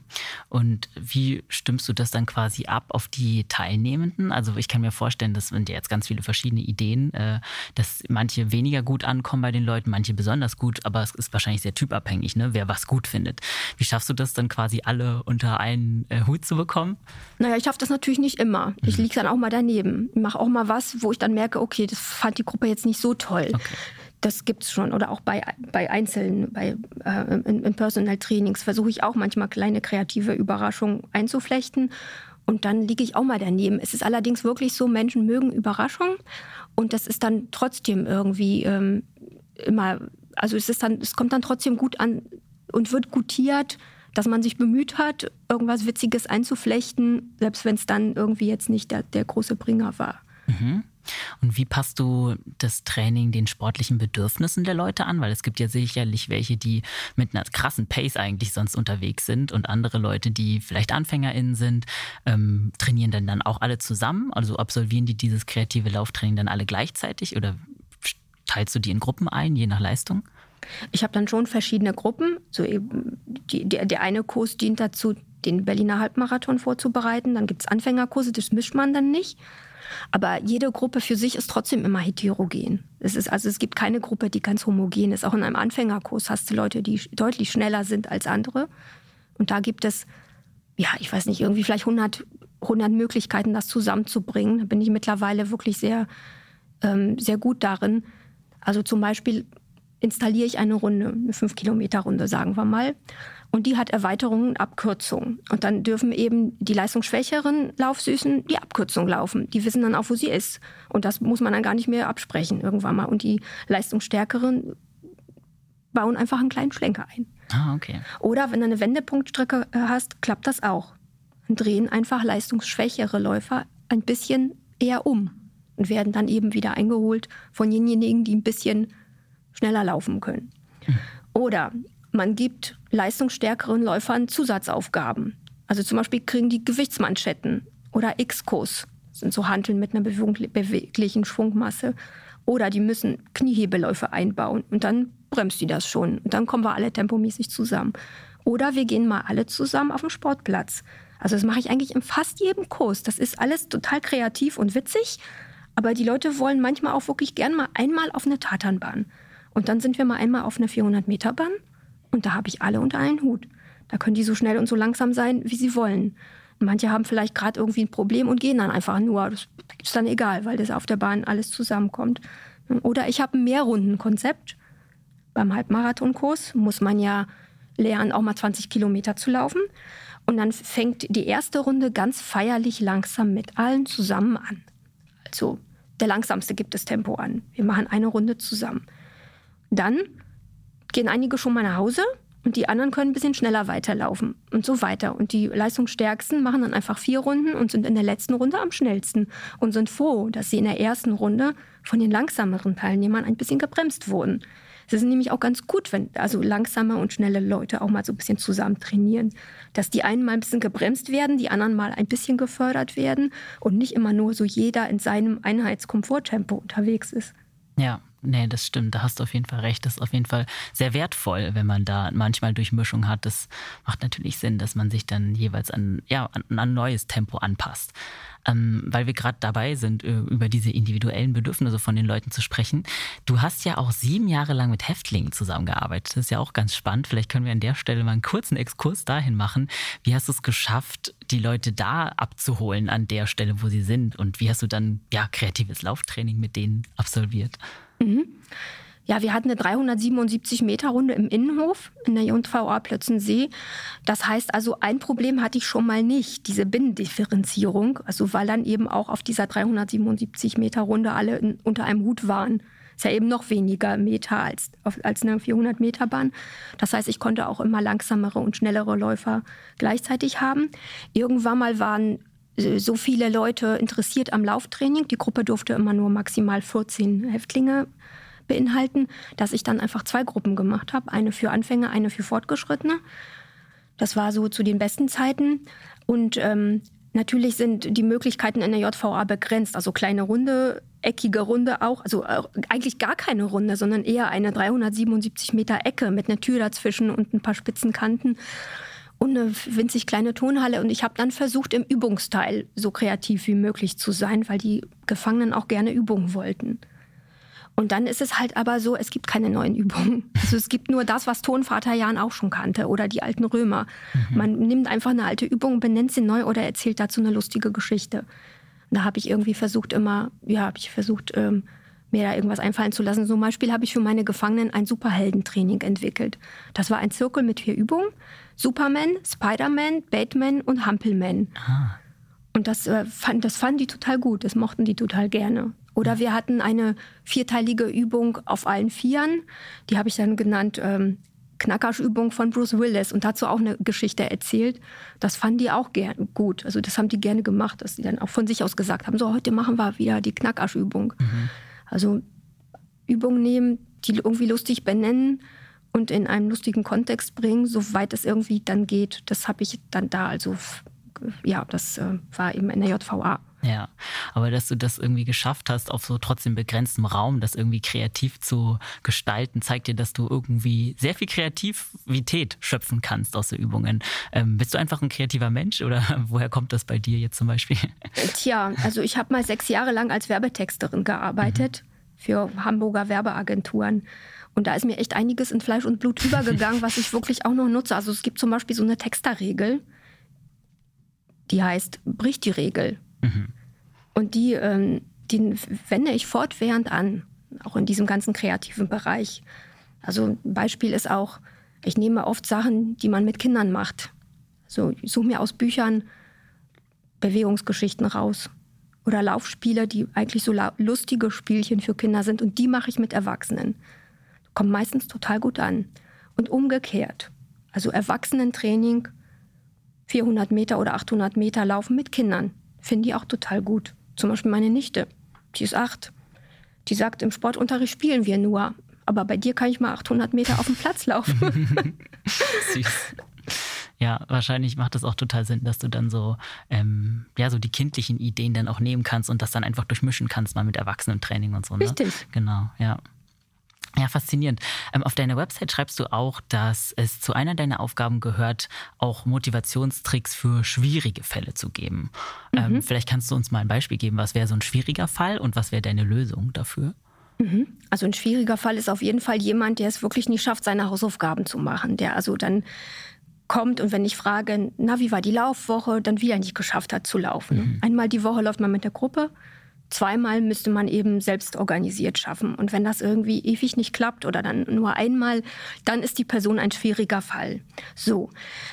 Und wie stimmst du das dann quasi ab auf die Teilnehmenden? Also ich kann mir vorstellen, das sind ja jetzt ganz viele verschiedene Ideen, äh, dass manche weniger gut ankommen bei den Leuten, manche besonders gut, aber es ist wahrscheinlich sehr typabhängig, ne? wer was gut findet. Wie schaffst du das dann quasi alle unter einen äh, Hut zu bekommen? Naja, ich schaffe das natürlich nicht immer. Ich mhm. liege dann auch mal daneben. Ich mache auch mal was, wo ich dann merke, okay, das fand die Gruppe jetzt nicht so toll. Okay das gibt es schon. Oder auch bei, bei Einzelnen, bei, äh, in, in Personal Trainings versuche ich auch manchmal kleine kreative Überraschungen einzuflechten. Und dann liege ich auch mal daneben. Es ist allerdings wirklich so, Menschen mögen Überraschungen. Und das ist dann trotzdem irgendwie ähm, immer, also es, ist dann, es kommt dann trotzdem gut an und wird gutiert, dass man sich bemüht hat, irgendwas Witziges einzuflechten, selbst wenn es dann irgendwie jetzt nicht der, der große Bringer war. Mhm. Und wie passt du das Training den sportlichen Bedürfnissen der Leute an? Weil es gibt ja sicherlich welche, die mit einer krassen Pace eigentlich sonst unterwegs sind und andere Leute, die vielleicht AnfängerInnen sind, ähm, trainieren dann, dann auch alle zusammen? Also absolvieren die dieses kreative Lauftraining dann alle gleichzeitig oder teilst du die in Gruppen ein, je nach Leistung? Ich habe dann schon verschiedene Gruppen. So eben die, der, der eine Kurs dient dazu, den Berliner Halbmarathon vorzubereiten. Dann gibt es Anfängerkurse, das mischt man dann nicht. Aber jede Gruppe für sich ist trotzdem immer heterogen. Es ist, also es gibt keine Gruppe, die ganz homogen ist. Auch in einem Anfängerkurs hast du Leute, die deutlich schneller sind als andere. Und da gibt es, ja, ich weiß nicht, irgendwie vielleicht 100, 100 Möglichkeiten, das zusammenzubringen. Da bin ich mittlerweile wirklich sehr, ähm, sehr gut darin. Also zum Beispiel installiere ich eine Runde, eine 5-Kilometer-Runde, sagen wir mal. Und die hat Erweiterungen und Abkürzungen. Und dann dürfen eben die leistungsschwächeren Laufsüßen die Abkürzung laufen. Die wissen dann auch, wo sie ist. Und das muss man dann gar nicht mehr absprechen irgendwann mal. Und die leistungsstärkeren bauen einfach einen kleinen Schlenker ein. Ah, okay. Oder wenn du eine Wendepunktstrecke äh, hast, klappt das auch. Und drehen einfach leistungsschwächere Läufer ein bisschen eher um und werden dann eben wieder eingeholt von denjenigen, die ein bisschen schneller laufen können. Hm. Oder man gibt leistungsstärkeren Läufern Zusatzaufgaben. Also zum Beispiel kriegen die Gewichtsmanschetten oder X-Kurs, sind so Hanteln mit einer beweglichen Schwungmasse. Oder die müssen Kniehebeläufe einbauen und dann bremst die das schon. Und dann kommen wir alle tempomäßig zusammen. Oder wir gehen mal alle zusammen auf den Sportplatz. Also das mache ich eigentlich in fast jedem Kurs. Das ist alles total kreativ und witzig. Aber die Leute wollen manchmal auch wirklich gern mal einmal auf eine Tatanbahn. Und dann sind wir mal einmal auf einer 400-Meter-Bahn und da habe ich alle unter einen Hut. Da können die so schnell und so langsam sein, wie sie wollen. Manche haben vielleicht gerade irgendwie ein Problem und gehen dann einfach nur. Das ist dann egal, weil das auf der Bahn alles zusammenkommt. Oder ich habe ein Mehrrundenkonzept. Beim Halbmarathonkurs muss man ja lernen, auch mal 20 Kilometer zu laufen. Und dann fängt die erste Runde ganz feierlich langsam mit allen zusammen an. Also der langsamste gibt das Tempo an. Wir machen eine Runde zusammen. Dann gehen einige schon mal nach Hause und die anderen können ein bisschen schneller weiterlaufen und so weiter. Und die Leistungsstärksten machen dann einfach vier Runden und sind in der letzten Runde am schnellsten und sind froh, dass sie in der ersten Runde von den langsameren Teilnehmern ein bisschen gebremst wurden. Es ist nämlich auch ganz gut, wenn also langsame und schnelle Leute auch mal so ein bisschen zusammen trainieren. Dass die einen mal ein bisschen gebremst werden, die anderen mal ein bisschen gefördert werden und nicht immer nur so jeder in seinem Einheitskomforttempo unterwegs ist. Ja, nee, das stimmt. Da hast du auf jeden Fall recht. Das ist auf jeden Fall sehr wertvoll, wenn man da manchmal Durchmischung hat. Das macht natürlich Sinn, dass man sich dann jeweils an, ja, an ein neues Tempo anpasst ähm, weil wir gerade dabei sind, äh, über diese individuellen Bedürfnisse von den Leuten zu sprechen. Du hast ja auch sieben Jahre lang mit Häftlingen zusammengearbeitet. Das ist ja auch ganz spannend. Vielleicht können wir an der Stelle mal einen kurzen Exkurs dahin machen. Wie hast du es geschafft, die Leute da abzuholen an der Stelle, wo sie sind? Und wie hast du dann ja kreatives Lauftraining mit denen absolviert? Mhm. Ja, wir hatten eine 377 Meter Runde im Innenhof in der JVA Plötzensee. Das heißt also, ein Problem hatte ich schon mal nicht, diese Binnendifferenzierung. Also weil dann eben auch auf dieser 377 Meter Runde alle in, unter einem Hut waren. Ist ja eben noch weniger Meter als, als eine 400 Meter Bahn. Das heißt, ich konnte auch immer langsamere und schnellere Läufer gleichzeitig haben. Irgendwann mal waren so viele Leute interessiert am Lauftraining. Die Gruppe durfte immer nur maximal 14 Häftlinge beinhalten, dass ich dann einfach zwei Gruppen gemacht habe. Eine für Anfänger, eine für Fortgeschrittene. Das war so zu den besten Zeiten. Und ähm, natürlich sind die Möglichkeiten in der JVA begrenzt. Also kleine Runde, eckige Runde auch. Also äh, eigentlich gar keine Runde, sondern eher eine 377 Meter Ecke mit einer Tür dazwischen und ein paar spitzen Kanten und eine winzig kleine Tonhalle. Und ich habe dann versucht, im Übungsteil so kreativ wie möglich zu sein, weil die Gefangenen auch gerne Übungen wollten. Und dann ist es halt aber so, es gibt keine neuen Übungen. Also es gibt nur das, was Tonvater Jan auch schon kannte oder die alten Römer. Mhm. Man nimmt einfach eine alte Übung, benennt sie neu oder erzählt dazu eine lustige Geschichte. Da habe ich irgendwie versucht immer, ja, habe ich versucht, ähm, mir da irgendwas einfallen zu lassen. Zum Beispiel habe ich für meine Gefangenen ein Superheldentraining entwickelt. Das war ein Zirkel mit vier Übungen. Superman, Spider-Man, Batman und Hampelman. Ah. Und das, äh, fand, das fanden die total gut, das mochten die total gerne. Oder wir hatten eine vierteilige Übung auf allen Vieren. Die habe ich dann genannt ähm, Knackerschübung von Bruce Willis und dazu auch eine Geschichte erzählt. Das fanden die auch gern gut. Also das haben die gerne gemacht, dass die dann auch von sich aus gesagt haben, so heute machen wir wieder die Knackerschübung. Mhm. Also Übungen nehmen, die irgendwie lustig benennen und in einen lustigen Kontext bringen, soweit es irgendwie dann geht. Das habe ich dann da also ja, das äh, war eben in der JVA. Ja, aber dass du das irgendwie geschafft hast, auf so trotzdem begrenztem Raum, das irgendwie kreativ zu gestalten, zeigt dir, dass du irgendwie sehr viel Kreativität schöpfen kannst aus so Übungen. Ähm, bist du einfach ein kreativer Mensch oder woher kommt das bei dir jetzt zum Beispiel? Tja, also ich habe mal sechs Jahre lang als Werbetexterin gearbeitet mhm. für Hamburger Werbeagenturen. Und da ist mir echt einiges in Fleisch und Blut übergegangen, was ich wirklich auch noch nutze. Also es gibt zum Beispiel so eine Texterregel die heißt, bricht die Regel. Mhm. Und die, ähm, die wende ich fortwährend an, auch in diesem ganzen kreativen Bereich. Also ein Beispiel ist auch, ich nehme oft Sachen, die man mit Kindern macht. So, ich suche mir aus Büchern Bewegungsgeschichten raus. Oder Laufspiele, die eigentlich so lustige Spielchen für Kinder sind. Und die mache ich mit Erwachsenen. Kommt meistens total gut an. Und umgekehrt. Also Erwachsenentraining 400 Meter oder 800 Meter laufen mit Kindern. Finden die auch total gut. Zum Beispiel meine Nichte, die ist acht. Die sagt, im Sportunterricht spielen wir nur. Aber bei dir kann ich mal 800 Meter auf dem Platz laufen. Süß. Ja, wahrscheinlich macht es auch total Sinn, dass du dann so, ähm, ja, so die kindlichen Ideen dann auch nehmen kannst und das dann einfach durchmischen kannst, mal mit Erwachsenentraining und so. Ne? Richtig. Genau, ja. Ja, faszinierend. Ähm, auf deiner Website schreibst du auch, dass es zu einer deiner Aufgaben gehört, auch Motivationstricks für schwierige Fälle zu geben. Ähm, mhm. vielleicht kannst du uns mal ein Beispiel geben, was wäre so ein schwieriger Fall und was wäre deine Lösung dafür? Mhm. Also ein schwieriger Fall ist auf jeden Fall jemand, der es wirklich nicht schafft, seine Hausaufgaben zu machen, der also dann kommt und wenn ich frage, na, wie war die Laufwoche, dann wieder nicht geschafft hat zu laufen. Mhm. Einmal die Woche läuft man mit der Gruppe, zweimal müsste man eben selbst organisiert schaffen. Und wenn das irgendwie ewig nicht klappt oder dann nur einmal, dann ist die Person ein schwieriger Fall. So,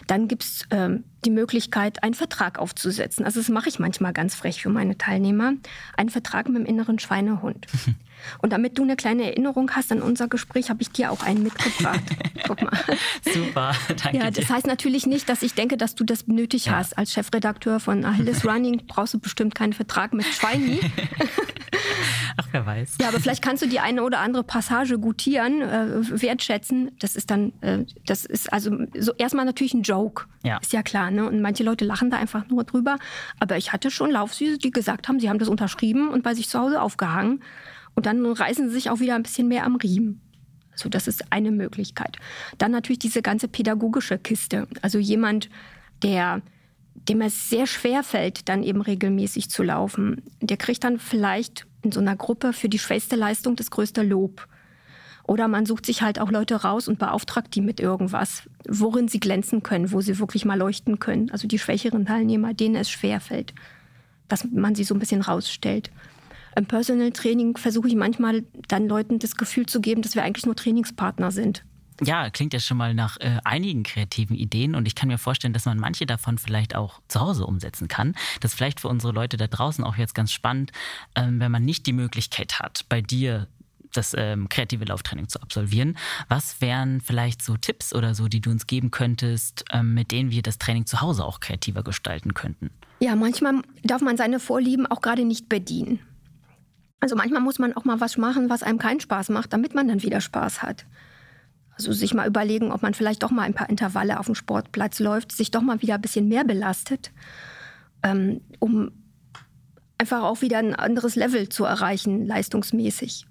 dann gibt's ähm, die Möglichkeit, einen Vertrag aufzusetzen. Also das mache ich manchmal ganz frech für meine Teilnehmer. Einen Vertrag mit dem inneren Schweinehund. Und damit du eine kleine Erinnerung hast an unser Gespräch, habe ich dir auch einen mitgebracht. Guck mal. Super, danke. Ja, das heißt natürlich nicht, dass ich denke, dass du das nötig ja. hast. Als Chefredakteur von Achilles Running brauchst du bestimmt keinen Vertrag mit Schweini. Ach, wer weiß. Ja, aber vielleicht kannst du die eine oder andere Passage gutieren, äh, wertschätzen. Das ist dann, äh, das ist also so erstmal natürlich ein Joke. Ja. Ist ja klar, ne? Und manche Leute lachen da einfach nur drüber. Aber ich hatte schon Laufsüße, die gesagt haben, sie haben das unterschrieben und bei sich zu Hause aufgehangen. Und dann reißen sie sich auch wieder ein bisschen mehr am Riemen. So, das ist eine Möglichkeit. Dann natürlich diese ganze pädagogische Kiste. Also jemand, der dem es sehr schwer fällt, dann eben regelmäßig zu laufen, der kriegt dann vielleicht in so einer Gruppe für die schwächste Leistung das größte Lob. Oder man sucht sich halt auch Leute raus und beauftragt die mit irgendwas, worin sie glänzen können, wo sie wirklich mal leuchten können. Also die schwächeren Teilnehmer, denen es schwer fällt, dass man sie so ein bisschen rausstellt. Im Personal Training versuche ich manchmal dann Leuten das Gefühl zu geben, dass wir eigentlich nur Trainingspartner sind. Ja, klingt ja schon mal nach äh, einigen kreativen Ideen und ich kann mir vorstellen, dass man manche davon vielleicht auch zu Hause umsetzen kann. Das ist vielleicht für unsere Leute da draußen auch jetzt ganz spannend, ähm, wenn man nicht die Möglichkeit hat, bei dir das ähm, kreative Lauftraining zu absolvieren. Was wären vielleicht so Tipps oder so, die du uns geben könntest, ähm, mit denen wir das Training zu Hause auch kreativer gestalten könnten? Ja, manchmal darf man seine Vorlieben auch gerade nicht bedienen. Also manchmal muss man auch mal was machen, was einem keinen Spaß macht, damit man dann wieder Spaß hat. Also sich mal überlegen, ob man vielleicht doch mal ein paar Intervalle auf dem Sportplatz läuft, sich doch mal wieder ein bisschen mehr belastet, ähm, um einfach auch wieder ein anderes Level zu erreichen, leistungsmäßig.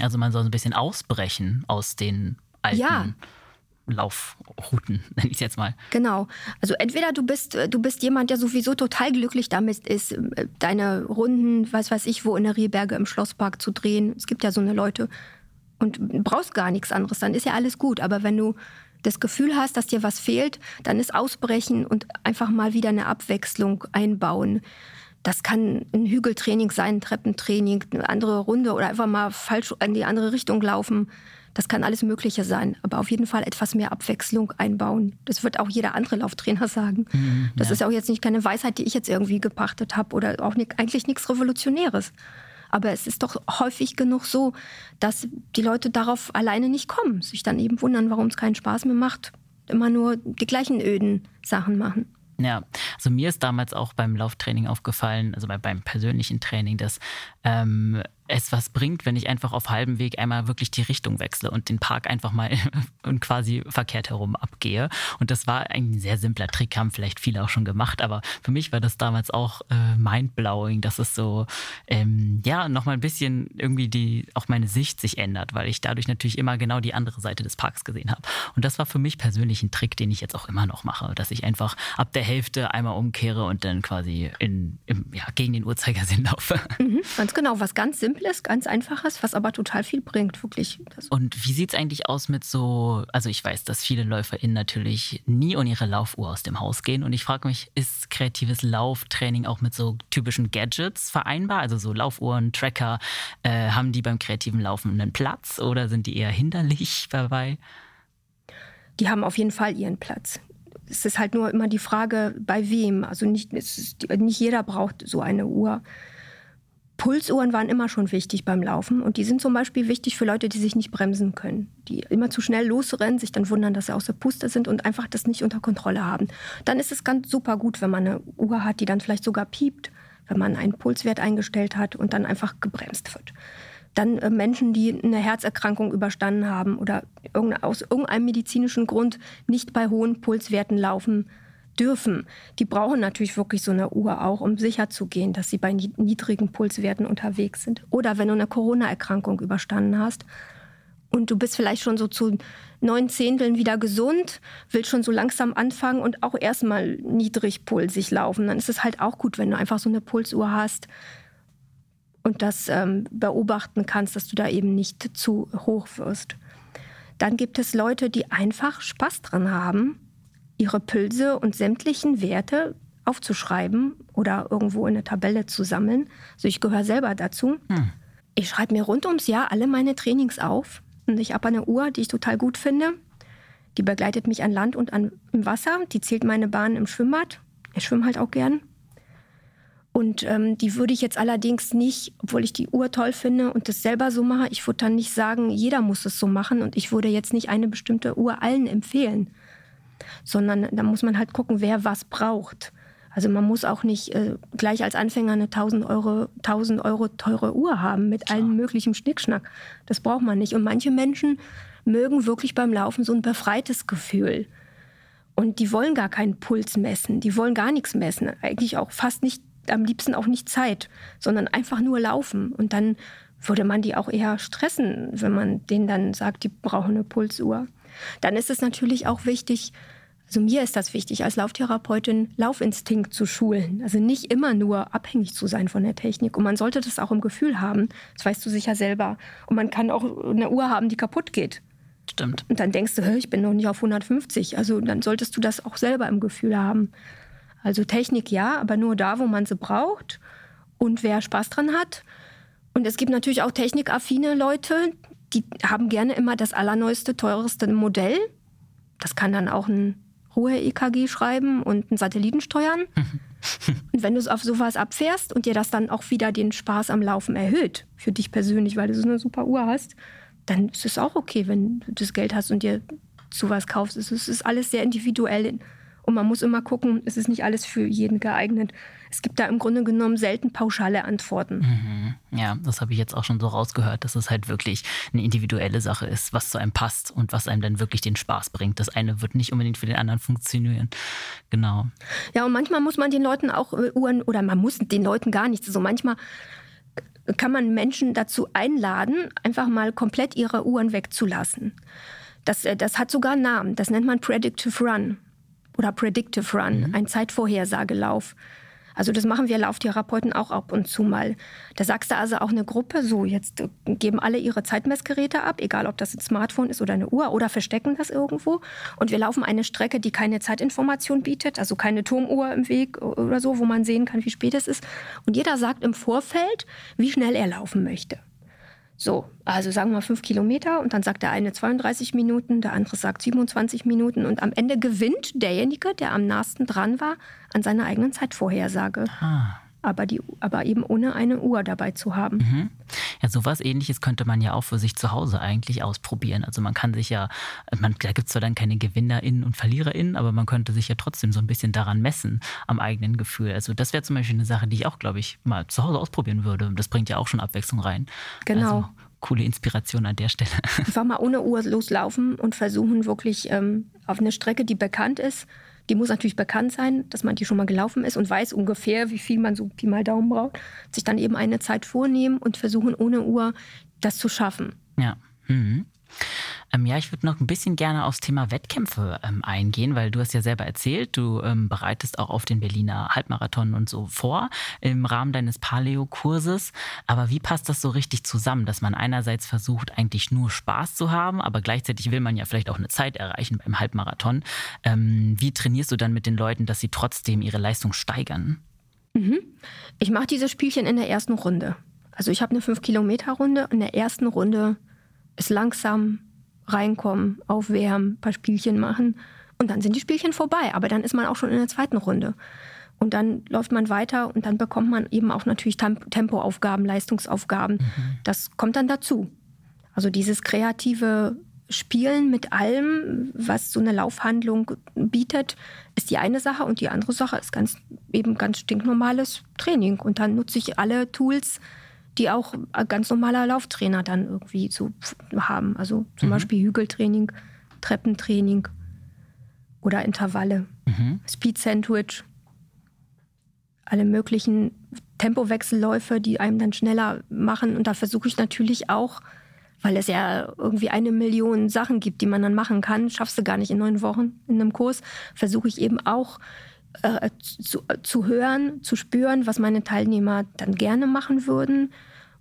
Also man soll so ein bisschen ausbrechen aus den alten ja. Laufrouten, nenne ich es jetzt mal. Genau. Also entweder du bist, äh, du bist jemand, der sowieso total glücklich damit ist, äh, deine Runden, was weiß ich, wo in der Rehberge im Schlosspark zu drehen. Es gibt ja so eine Leute und brauchst gar nichts anderes, dann ist ja alles gut. Aber wenn du das Gefühl hast, dass dir was fehlt, dann ist ausbrechen und einfach mal wieder eine Abwechslung einbauen. Das kann ein Hügeltraining sein, ein Treppentraining, eine andere Runde oder einfach mal falsch in die andere Richtung laufen. Das kann alles Mögliche sein, aber auf jeden Fall etwas mehr Abwechslung einbauen. Das wird auch jeder andere Lauftrainer sagen. Mhm, das ja. ist auch jetzt nicht keine Weisheit, die ich jetzt irgendwie gepachtet habe oder auch nicht, eigentlich nichts Revolutionäres. Aber es ist doch häufig genug so, dass die Leute darauf alleine nicht kommen, sich dann eben wundern, warum es keinen Spaß mehr macht, immer nur die gleichen öden Sachen machen. Ja, also mir ist damals auch beim Lauftraining aufgefallen, also beim persönlichen Training, dass ähm, es was bringt, wenn ich einfach auf halbem Weg einmal wirklich die Richtung wechsle und den Park einfach mal und quasi verkehrt herum abgehe. Und das war ein sehr simpler Trick, haben vielleicht viele auch schon gemacht, aber für mich war das damals auch äh, mindblowing, dass es so, ähm, ja, nochmal ein bisschen irgendwie die, auch meine Sicht sich ändert, weil ich dadurch natürlich immer genau die andere Seite des Parks gesehen habe. Und das war für mich persönlich ein Trick, den ich jetzt auch immer noch mache, dass ich einfach ab der Hälfte einmal umkehre und dann quasi in, im, ja, gegen den Uhrzeigersinn laufe. Mhm, ganz genau, was ganz simpel Simples, ganz Einfaches, was aber total viel bringt, wirklich. Und wie sieht es eigentlich aus mit so, also ich weiß, dass viele LäuferInnen natürlich nie ohne ihre Laufuhr aus dem Haus gehen und ich frage mich, ist kreatives Lauftraining auch mit so typischen Gadgets vereinbar? Also so Laufuhren, Tracker, äh, haben die beim kreativen Laufen einen Platz oder sind die eher hinderlich dabei? Die haben auf jeden Fall ihren Platz es ist halt nur immer die Frage, bei wem. Also nicht, ist, nicht jeder braucht so eine Uhr. Pulsuhren waren immer schon wichtig beim Laufen und die sind zum Beispiel wichtig für Leute, die sich nicht bremsen können, die immer zu schnell losrennen, sich dann wundern, dass sie aus der Puste sind und einfach das nicht unter Kontrolle haben. Dann ist es ganz super gut, wenn man eine Uhr hat, die dann vielleicht sogar piept, wenn man einen Pulswert eingestellt hat und dann einfach gebremst wird. Dann äh, Menschen, die eine Herzerkrankung überstanden haben oder aus irgendeinem medizinischen Grund nicht bei hohen Pulswerten laufen, dürfen, die brauchen natürlich wirklich so eine Uhr auch, um sicher zu gehen, dass sie bei niedrigen Pulswerten unterwegs sind. Oder wenn du eine Corona-Erkrankung überstanden hast und du bist vielleicht schon so zu neun Zehnteln wieder gesund, willst schon so langsam anfangen und auch erstmal niedrigpulsig laufen, dann ist es halt auch gut, wenn du einfach so eine Pulsuhr hast und das ähm, beobachten kannst, dass du da eben nicht zu hoch wirst. Dann gibt es Leute, die einfach Spaß dran haben, ihre Pülse und sämtlichen Werte aufzuschreiben oder irgendwo in eine Tabelle zu sammeln. Also ich gehöre selber dazu. Hm. Ich schreibe mir rund ums Jahr alle meine Trainings auf und ich habe eine Uhr, die ich total gut finde. Die begleitet mich an Land und an, im Wasser. Die zählt meine Bahn im Schwimmbad. Ich schwimme halt auch gern. Und ähm, die würde ich jetzt allerdings nicht, obwohl ich die Uhr toll finde und das selber so mache, ich würde dann nicht sagen, jeder muss es so machen und ich würde jetzt nicht eine bestimmte Uhr allen empfehlen, sondern da muss man halt gucken, wer was braucht. Also man muss auch nicht äh, gleich als Anfänger eine 1000 Euro, 1000 Euro teure Uhr haben mit allen möglichen Schnickschnack. Das braucht man nicht. Und manche Menschen mögen wirklich beim Laufen so ein befreites Gefühl. Und die wollen gar keinen Puls messen, die wollen gar nichts messen, eigentlich auch fast nicht am liebsten auch nicht Zeit, sondern einfach nur laufen. Und dann würde man die auch eher stressen, wenn man denen dann sagt, die brauchen eine Pulsuhr. Dann ist es natürlich auch wichtig, also mir ist das wichtig, als Lauftherapeutin Laufinstinkt zu schulen. Also nicht immer nur abhängig zu sein von der Technik. Und man sollte das auch im Gefühl haben. Das weißt du sicher selber. Und man kann auch eine Uhr haben, die kaputt geht. Stimmt. Und dann denkst du, ich bin noch nicht auf 150. Also dann solltest du das auch selber im Gefühl haben. Also Technik ja, aber nur da, wo man sie braucht und wer Spaß dran hat. Und es gibt natürlich auch technikaffine Leute, die haben gerne immer das allerneueste, teureste Modell. Das kann dann auch ein Ruhe-EKG schreiben und einen Satelliten steuern. und wenn du auf sowas abfährst und dir das dann auch wieder den Spaß am Laufen erhöht, für dich persönlich, weil du so eine super Uhr hast, dann ist es auch okay, wenn du das Geld hast und dir sowas kaufst. Es ist alles sehr individuell und man muss immer gucken, es ist nicht alles für jeden geeignet. Es gibt da im Grunde genommen selten pauschale Antworten. Mhm. Ja, das habe ich jetzt auch schon so rausgehört, dass es halt wirklich eine individuelle Sache ist, was zu einem passt und was einem dann wirklich den Spaß bringt. Das eine wird nicht unbedingt für den anderen funktionieren. Genau. Ja, und manchmal muss man den Leuten auch äh, Uhren, oder man muss den Leuten gar nichts. Also manchmal kann man Menschen dazu einladen, einfach mal komplett ihre Uhren wegzulassen. Das, äh, das hat sogar einen Namen. Das nennt man Predictive Run oder Predictive Run, mhm. ein Zeitvorhersagelauf. Also das machen wir Lauftherapeuten auch ab und zu mal. Da sagst du also auch eine Gruppe, so jetzt geben alle ihre Zeitmessgeräte ab, egal ob das ein Smartphone ist oder eine Uhr oder verstecken das irgendwo. Und wir laufen eine Strecke, die keine Zeitinformation bietet, also keine Turmuhr im Weg oder so, wo man sehen kann, wie spät es ist. Und jeder sagt im Vorfeld, wie schnell er laufen möchte. So, also sagen wir fünf Kilometer und dann sagt der eine 32 Minuten, der andere sagt 27 Minuten und am Ende gewinnt derjenige, der am nahesten dran war, an seiner eigenen Zeitvorhersage. Ah. Aber, die, aber eben ohne eine Uhr dabei zu haben. Mhm. Ja, sowas ähnliches könnte man ja auch für sich zu Hause eigentlich ausprobieren. Also man kann sich ja, man, da gibt es zwar dann keine GewinnerInnen und VerliererInnen, aber man könnte sich ja trotzdem so ein bisschen daran messen, am eigenen Gefühl. Also das wäre zum Beispiel eine Sache, die ich auch, glaube ich, mal zu Hause ausprobieren würde. Das bringt ja auch schon Abwechslung rein. Genau. Also, coole Inspiration an der Stelle. Einfach mal ohne Uhr loslaufen und versuchen wirklich ähm, auf eine Strecke, die bekannt ist. Die muss natürlich bekannt sein, dass man die schon mal gelaufen ist und weiß ungefähr, wie viel man so Pi mal Daumen braucht. Sich dann eben eine Zeit vornehmen und versuchen ohne Uhr das zu schaffen. Ja. Mhm. Ähm, ja, ich würde noch ein bisschen gerne aufs Thema Wettkämpfe ähm, eingehen, weil du hast ja selber erzählt, du ähm, bereitest auch auf den Berliner Halbmarathon und so vor im Rahmen deines Paleo-Kurses. Aber wie passt das so richtig zusammen, dass man einerseits versucht, eigentlich nur Spaß zu haben, aber gleichzeitig will man ja vielleicht auch eine Zeit erreichen beim Halbmarathon. Ähm, wie trainierst du dann mit den Leuten, dass sie trotzdem ihre Leistung steigern? Mhm. Ich mache diese Spielchen in der ersten Runde. Also ich habe eine 5-Kilometer-Runde. In der ersten Runde ist langsam reinkommen, aufwärmen, ein paar Spielchen machen und dann sind die Spielchen vorbei. Aber dann ist man auch schon in der zweiten Runde. Und dann läuft man weiter und dann bekommt man eben auch natürlich Tempoaufgaben, Leistungsaufgaben. Mhm. Das kommt dann dazu. Also dieses kreative Spielen mit allem, was so eine Laufhandlung bietet, ist die eine Sache und die andere Sache ist ganz eben ganz stinknormales Training. Und dann nutze ich alle Tools, die auch ganz normaler Lauftrainer dann irgendwie zu haben. Also zum mhm. Beispiel Hügeltraining, Treppentraining oder Intervalle, mhm. Speed Sandwich, alle möglichen Tempowechselläufe, die einem dann schneller machen. Und da versuche ich natürlich auch, weil es ja irgendwie eine Million Sachen gibt, die man dann machen kann, schaffst du gar nicht in neun Wochen in einem Kurs, versuche ich eben auch äh, zu, zu hören, zu spüren, was meine Teilnehmer dann gerne machen würden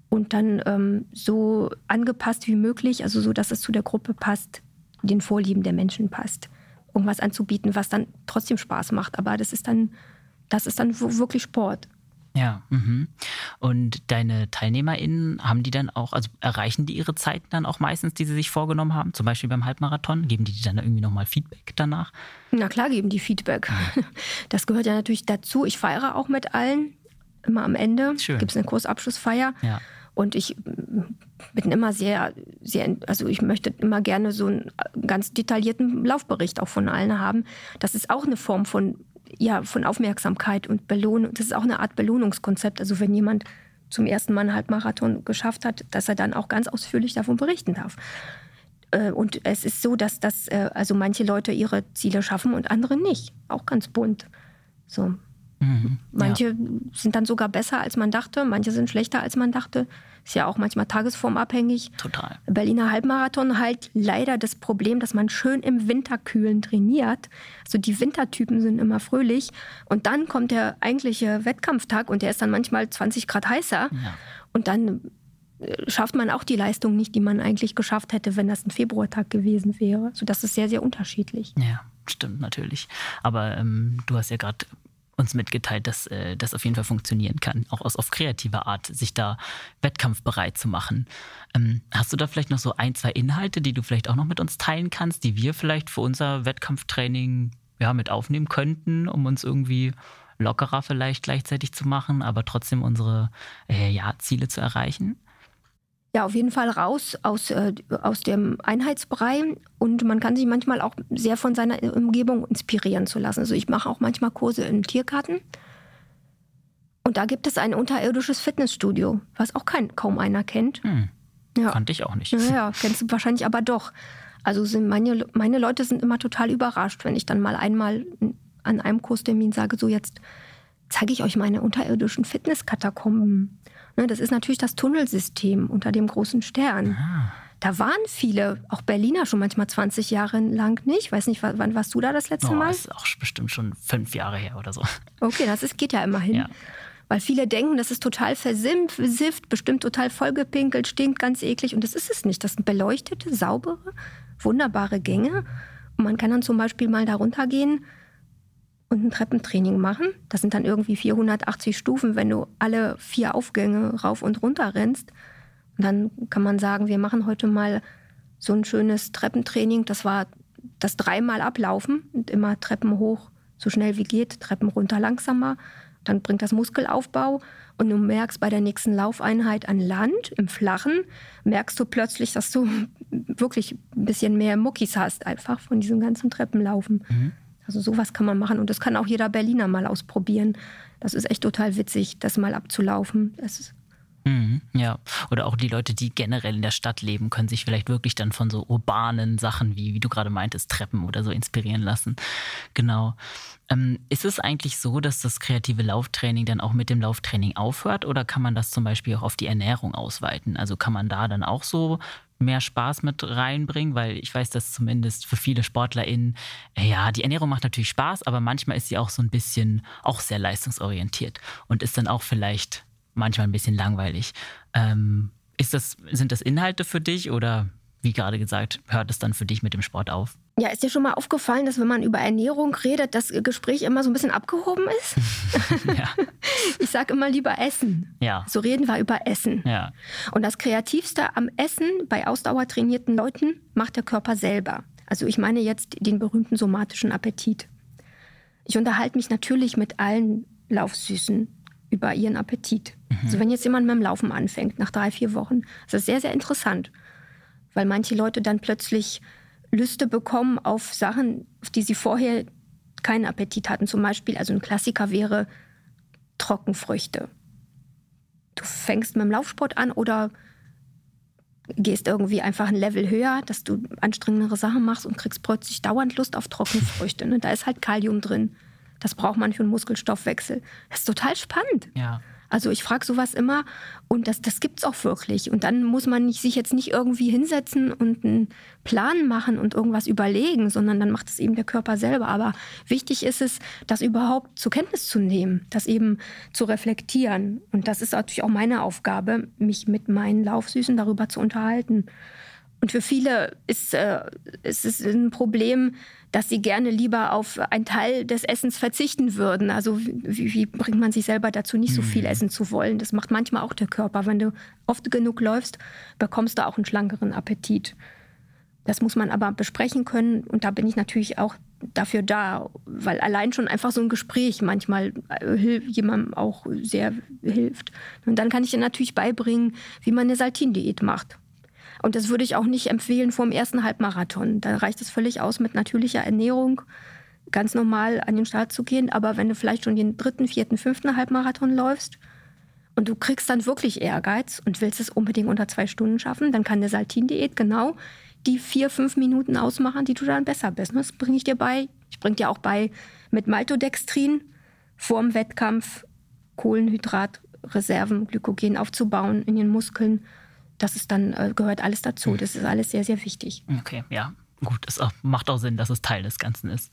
und dann ähm, so angepasst wie möglich, also so, dass es zu der Gruppe passt, den Vorlieben der Menschen passt. Irgendwas anzubieten, was dann trotzdem Spaß macht. Aber das ist dann, das ist dann wirklich Sport. Ja, mhm. und deine TeilnehmerInnen, haben die dann auch, also erreichen die ihre Zeiten dann auch meistens, die sie sich vorgenommen haben? Zum Beispiel beim Halbmarathon? Geben die dann irgendwie nochmal Feedback danach? Na klar, geben die Feedback. Mhm. Das gehört ja natürlich dazu. Ich feiere auch mit allen. Immer am Ende gibt es eine Kursabschlussfeier. Ja. Und ich bin immer sehr, sehr, also ich möchte immer gerne so einen ganz detaillierten Laufbericht auch von allen haben. Das ist auch eine Form von ja, von Aufmerksamkeit und Belohnung. Das ist auch eine Art Belohnungskonzept. Also wenn jemand zum ersten Mal einen Halbmarathon geschafft hat, dass er dann auch ganz ausführlich davon berichten darf. Äh, und es ist so, dass das, äh, also manche Leute ihre Ziele schaffen und andere nicht. Auch ganz bunt. So. Mhm, manche ja. sind dann sogar besser, als man dachte, manche sind schlechter, als man dachte. Ist ja auch manchmal tagesformabhängig. Total. Berliner Halbmarathon halt leider das Problem, dass man schön im Winterkühlen trainiert. Also die Wintertypen sind immer fröhlich. Und dann kommt der eigentliche Wettkampftag und der ist dann manchmal 20 Grad heißer. Ja. Und dann äh, schafft man auch die Leistung nicht, die man eigentlich geschafft hätte, wenn das ein Februartag gewesen wäre. So, das ist sehr, sehr unterschiedlich. Ja, stimmt natürlich. Aber ähm, du hast ja gerade uns mitgeteilt, dass äh, das auf jeden Fall funktionieren kann, auch aus auf kreative Art, sich da wettkampfbereit zu machen. Ähm, hast du da vielleicht noch so ein, zwei Inhalte, die du vielleicht auch noch mit uns teilen kannst, die wir vielleicht für unser Wettkampftraining ja, mit aufnehmen könnten, um uns irgendwie lockerer vielleicht gleichzeitig zu machen, aber trotzdem unsere äh, ja, Ziele zu erreichen? Ja, auf jeden Fall raus aus, äh, aus dem Einheitsbrei und man kann sich manchmal auch sehr von seiner Umgebung inspirieren zu lassen. Also ich mache auch manchmal Kurse in Tiergarten und da gibt es ein unterirdisches Fitnessstudio, was auch kein, kaum einer kennt. Hm. Ja. Kannte ich auch nicht. Ja, kennst du wahrscheinlich aber doch. Also sind meine, meine Leute sind immer total überrascht, wenn ich dann mal einmal an einem Kurstermin sage, so jetzt zeige ich euch meine unterirdischen Fitnesskatakomben. Ne, das ist natürlich das Tunnelsystem unter dem großen Stern. Ah. Da waren viele, auch Berliner schon manchmal 20 Jahre lang nicht. Ich weiß nicht, wann warst du da das letzte oh, Mal? Das ist auch bestimmt schon fünf Jahre her oder so. Okay, das ist, geht ja immerhin. Ja. Weil viele denken, das ist total versifft, bestimmt total vollgepinkelt, stinkt ganz eklig. Und das ist es nicht. Das sind beleuchtete, saubere, wunderbare Gänge. Und man kann dann zum Beispiel mal da runtergehen und ein Treppentraining machen. Das sind dann irgendwie 480 Stufen, wenn du alle vier Aufgänge rauf und runter rennst. Und dann kann man sagen, wir machen heute mal so ein schönes Treppentraining. Das war das dreimal ablaufen und immer Treppen hoch, so schnell wie geht, Treppen runter langsamer. Dann bringt das Muskelaufbau und du merkst bei der nächsten Laufeinheit an Land, im Flachen, merkst du plötzlich, dass du wirklich ein bisschen mehr Muckis hast, einfach von diesem ganzen Treppenlaufen. Mhm. Also sowas kann man machen und das kann auch jeder Berliner mal ausprobieren. Das ist echt total witzig, das mal abzulaufen. Mhm, ja, oder auch die Leute, die generell in der Stadt leben, können sich vielleicht wirklich dann von so urbanen Sachen wie, wie du gerade meintest, Treppen oder so inspirieren lassen. Genau. Ähm, ist es eigentlich so, dass das kreative Lauftraining dann auch mit dem Lauftraining aufhört oder kann man das zum Beispiel auch auf die Ernährung ausweiten? Also kann man da dann auch so mehr Spaß mit reinbringen, weil ich weiß, dass zumindest für viele SportlerInnen, äh, ja, die Ernährung macht natürlich Spaß, aber manchmal ist sie auch so ein bisschen auch sehr leistungsorientiert und ist dann auch vielleicht manchmal ein bisschen langweilig. Ähm, ist das, sind das Inhalte für dich oder wie gerade gesagt, hört es dann für dich mit dem Sport auf? Ja, ist dir schon mal aufgefallen, dass wenn man über Ernährung redet, das Gespräch immer so ein bisschen abgehoben ist? ja. Ich sage immer lieber Essen. Ja. So reden wir über Essen. Ja. Und das Kreativste am Essen bei ausdauertrainierten Leuten macht der Körper selber. Also ich meine jetzt den berühmten somatischen Appetit. Ich unterhalte mich natürlich mit allen Laufsüßen über ihren Appetit. Mhm. Also wenn jetzt jemand mit dem Laufen anfängt, nach drei, vier Wochen, ist das sehr, sehr interessant. Weil manche Leute dann plötzlich Lüste bekommen auf Sachen, auf die sie vorher keinen Appetit hatten. Zum Beispiel, also ein Klassiker wäre Trockenfrüchte. Du fängst mit dem Laufsport an oder gehst irgendwie einfach ein Level höher, dass du anstrengendere Sachen machst und kriegst plötzlich dauernd Lust auf Trockenfrüchte. Ne? Da ist halt Kalium drin. Das braucht man für einen Muskelstoffwechsel. Das ist total spannend. Ja. Also ich frage sowas immer und das, das es auch wirklich. Und dann muss man nicht, sich jetzt nicht irgendwie hinsetzen und einen Plan machen und irgendwas überlegen, sondern dann macht es eben der Körper selber. Aber wichtig ist es, das überhaupt zur Kenntnis zu nehmen, das eben zu reflektieren. Und das ist natürlich auch meine Aufgabe, mich mit meinen Laufsüßen darüber zu unterhalten. Und für viele ist, äh, ist es ein Problem, dass sie gerne lieber auf einen Teil des Essens verzichten würden. Also wie, wie bringt man sich selber dazu, nicht so viel mhm. essen zu wollen? Das macht manchmal auch der Körper. Wenn du oft genug läufst, bekommst du auch einen schlankeren Appetit. Das muss man aber besprechen können. Und da bin ich natürlich auch dafür da, weil allein schon einfach so ein Gespräch manchmal äh, jemandem auch sehr hilft. Und dann kann ich dir natürlich beibringen, wie man eine Saltin-Diät macht. Und das würde ich auch nicht empfehlen vor dem ersten Halbmarathon. Da reicht es völlig aus, mit natürlicher Ernährung ganz normal an den Start zu gehen. Aber wenn du vielleicht schon den dritten, vierten, fünften Halbmarathon läufst und du kriegst dann wirklich Ehrgeiz und willst es unbedingt unter zwei Stunden schaffen, dann kann eine Saltin-Diät genau die vier, fünf Minuten ausmachen, die du dann besser bist. Das bringe ich dir bei. Ich bringe dir auch bei, mit Maltodextrin vorm Wettkampf Kohlenhydratreserven, Glykogen aufzubauen in den Muskeln das ist dann, äh, gehört alles dazu. Das ist alles sehr, sehr wichtig. Okay, ja. Gut, es macht auch Sinn, dass es Teil des Ganzen ist.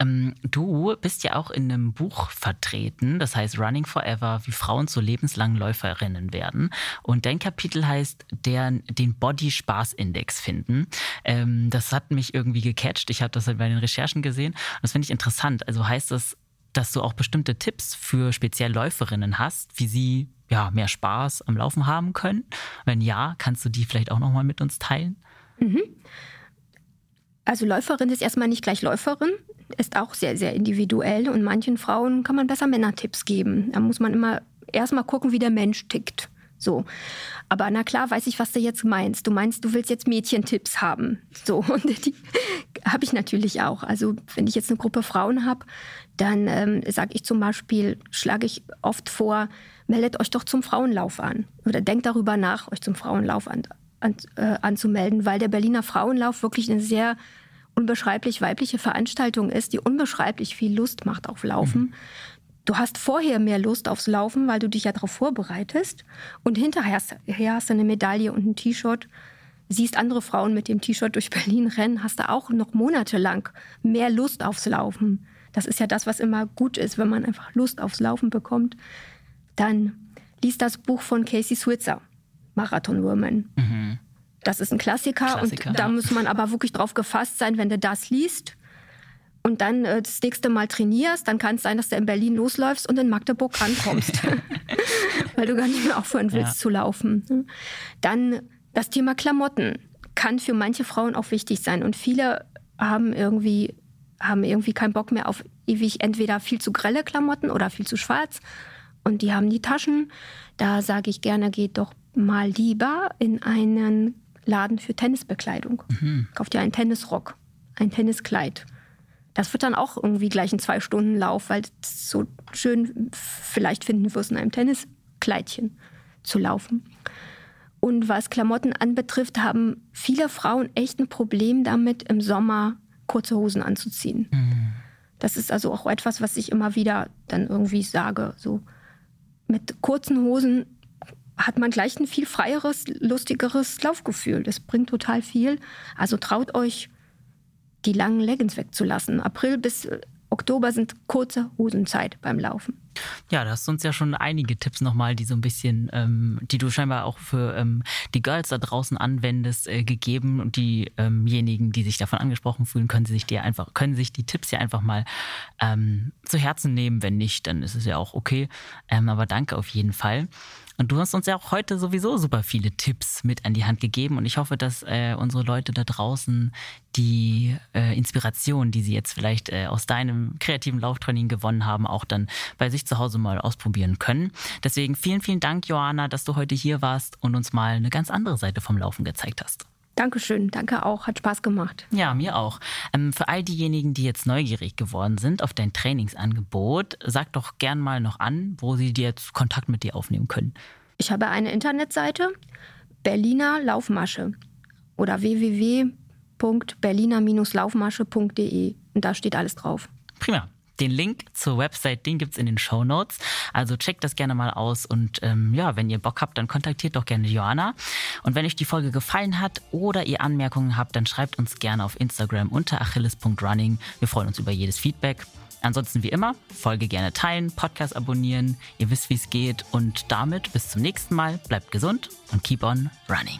Ähm, du bist ja auch in einem Buch vertreten, das heißt Running Forever, wie Frauen zu lebenslangen Läuferinnen werden. Und dein Kapitel heißt der, den Body-Spaß-Index finden. Ähm, das hat mich irgendwie gecatcht. Ich habe das halt bei den Recherchen gesehen. Und das finde ich interessant. Also heißt das, dass du auch bestimmte Tipps für speziell Läuferinnen hast, wie sie ja, mehr Spaß am Laufen haben können? Wenn ja, kannst du die vielleicht auch nochmal mit uns teilen? Mhm. Also Läuferin ist erstmal nicht gleich Läuferin, ist auch sehr, sehr individuell und manchen Frauen kann man besser Männertipps geben. Da muss man immer erstmal gucken, wie der Mensch tickt. So. Aber na klar, weiß ich, was du jetzt meinst. Du meinst, du willst jetzt Mädchentipps haben. So. Und die habe ich natürlich auch. Also, wenn ich jetzt eine Gruppe Frauen habe, dann ähm, sage ich zum Beispiel, schlage ich oft vor, meldet euch doch zum Frauenlauf an oder denkt darüber nach, euch zum Frauenlauf an, an, äh, anzumelden, weil der Berliner Frauenlauf wirklich eine sehr unbeschreiblich weibliche Veranstaltung ist, die unbeschreiblich viel Lust macht auf Laufen. Mhm. Du hast vorher mehr Lust aufs Laufen, weil du dich ja darauf vorbereitest. Und hinterher hast, hast du eine Medaille und ein T-Shirt. Siehst andere Frauen mit dem T-Shirt durch Berlin rennen, hast du auch noch monatelang mehr Lust aufs Laufen. Das ist ja das, was immer gut ist, wenn man einfach Lust aufs Laufen bekommt. Dann lies das Buch von Casey Switzer, Marathon Woman. Mhm. Das ist ein Klassiker, Klassiker und da muss man aber wirklich drauf gefasst sein, wenn du das liest und dann äh, das nächste Mal trainierst, dann kann es sein, dass du in Berlin losläufst und in Magdeburg ankommst, weil du gar nicht mehr aufhören willst ja. zu laufen. Dann das Thema Klamotten kann für manche Frauen auch wichtig sein und viele haben irgendwie haben irgendwie keinen Bock mehr auf ewig entweder viel zu grelle Klamotten oder viel zu schwarz und die haben die Taschen. Da sage ich gerne, geht doch mal lieber in einen Laden für Tennisbekleidung. Mhm. Kauft ihr einen Tennisrock, ein Tenniskleid. Das wird dann auch irgendwie gleich ein Zwei-Stunden-Lauf, weil es so schön vielleicht finden wirst, in einem Tenniskleidchen zu laufen. Und was Klamotten anbetrifft, haben viele Frauen echt ein Problem damit, im Sommer kurze Hosen anzuziehen. Mhm. Das ist also auch etwas, was ich immer wieder dann irgendwie sage. So, mit kurzen Hosen hat man gleich ein viel freieres, lustigeres Laufgefühl. Das bringt total viel. Also traut euch, die langen Leggings wegzulassen. April bis Oktober sind kurze Hosenzeit beim Laufen. Ja, da hast du uns ja schon einige Tipps nochmal, die so ein bisschen, ähm, die du scheinbar auch für ähm, die Girls da draußen anwendest, äh, gegeben. Und diejenigen, ähm die sich davon angesprochen fühlen, können sich dir einfach, können sich die Tipps ja einfach mal ähm, zu Herzen nehmen. Wenn nicht, dann ist es ja auch okay. Ähm, aber danke auf jeden Fall. Und du hast uns ja auch heute sowieso super viele Tipps mit an die Hand gegeben. Und ich hoffe, dass äh, unsere Leute da draußen die äh, Inspiration, die sie jetzt vielleicht äh, aus deinem kreativen Lauftraining gewonnen haben, auch dann bei sich zu Hause mal ausprobieren können. Deswegen vielen, vielen Dank, Johanna, dass du heute hier warst und uns mal eine ganz andere Seite vom Laufen gezeigt hast. Dankeschön, danke auch, hat Spaß gemacht. Ja, mir auch. Ähm, für all diejenigen, die jetzt neugierig geworden sind auf dein Trainingsangebot, sag doch gern mal noch an, wo sie dir jetzt Kontakt mit dir aufnehmen können. Ich habe eine Internetseite, Berliner Laufmasche oder www.berliner-laufmasche.de und da steht alles drauf. Prima. Den Link zur Website, den gibt es in den Show Notes. Also checkt das gerne mal aus und ähm, ja, wenn ihr Bock habt, dann kontaktiert doch gerne Joanna. Und wenn euch die Folge gefallen hat oder ihr Anmerkungen habt, dann schreibt uns gerne auf Instagram unter achilles.running. Wir freuen uns über jedes Feedback. Ansonsten wie immer, Folge gerne teilen, Podcast abonnieren. Ihr wisst, wie es geht. Und damit bis zum nächsten Mal. Bleibt gesund und keep on running.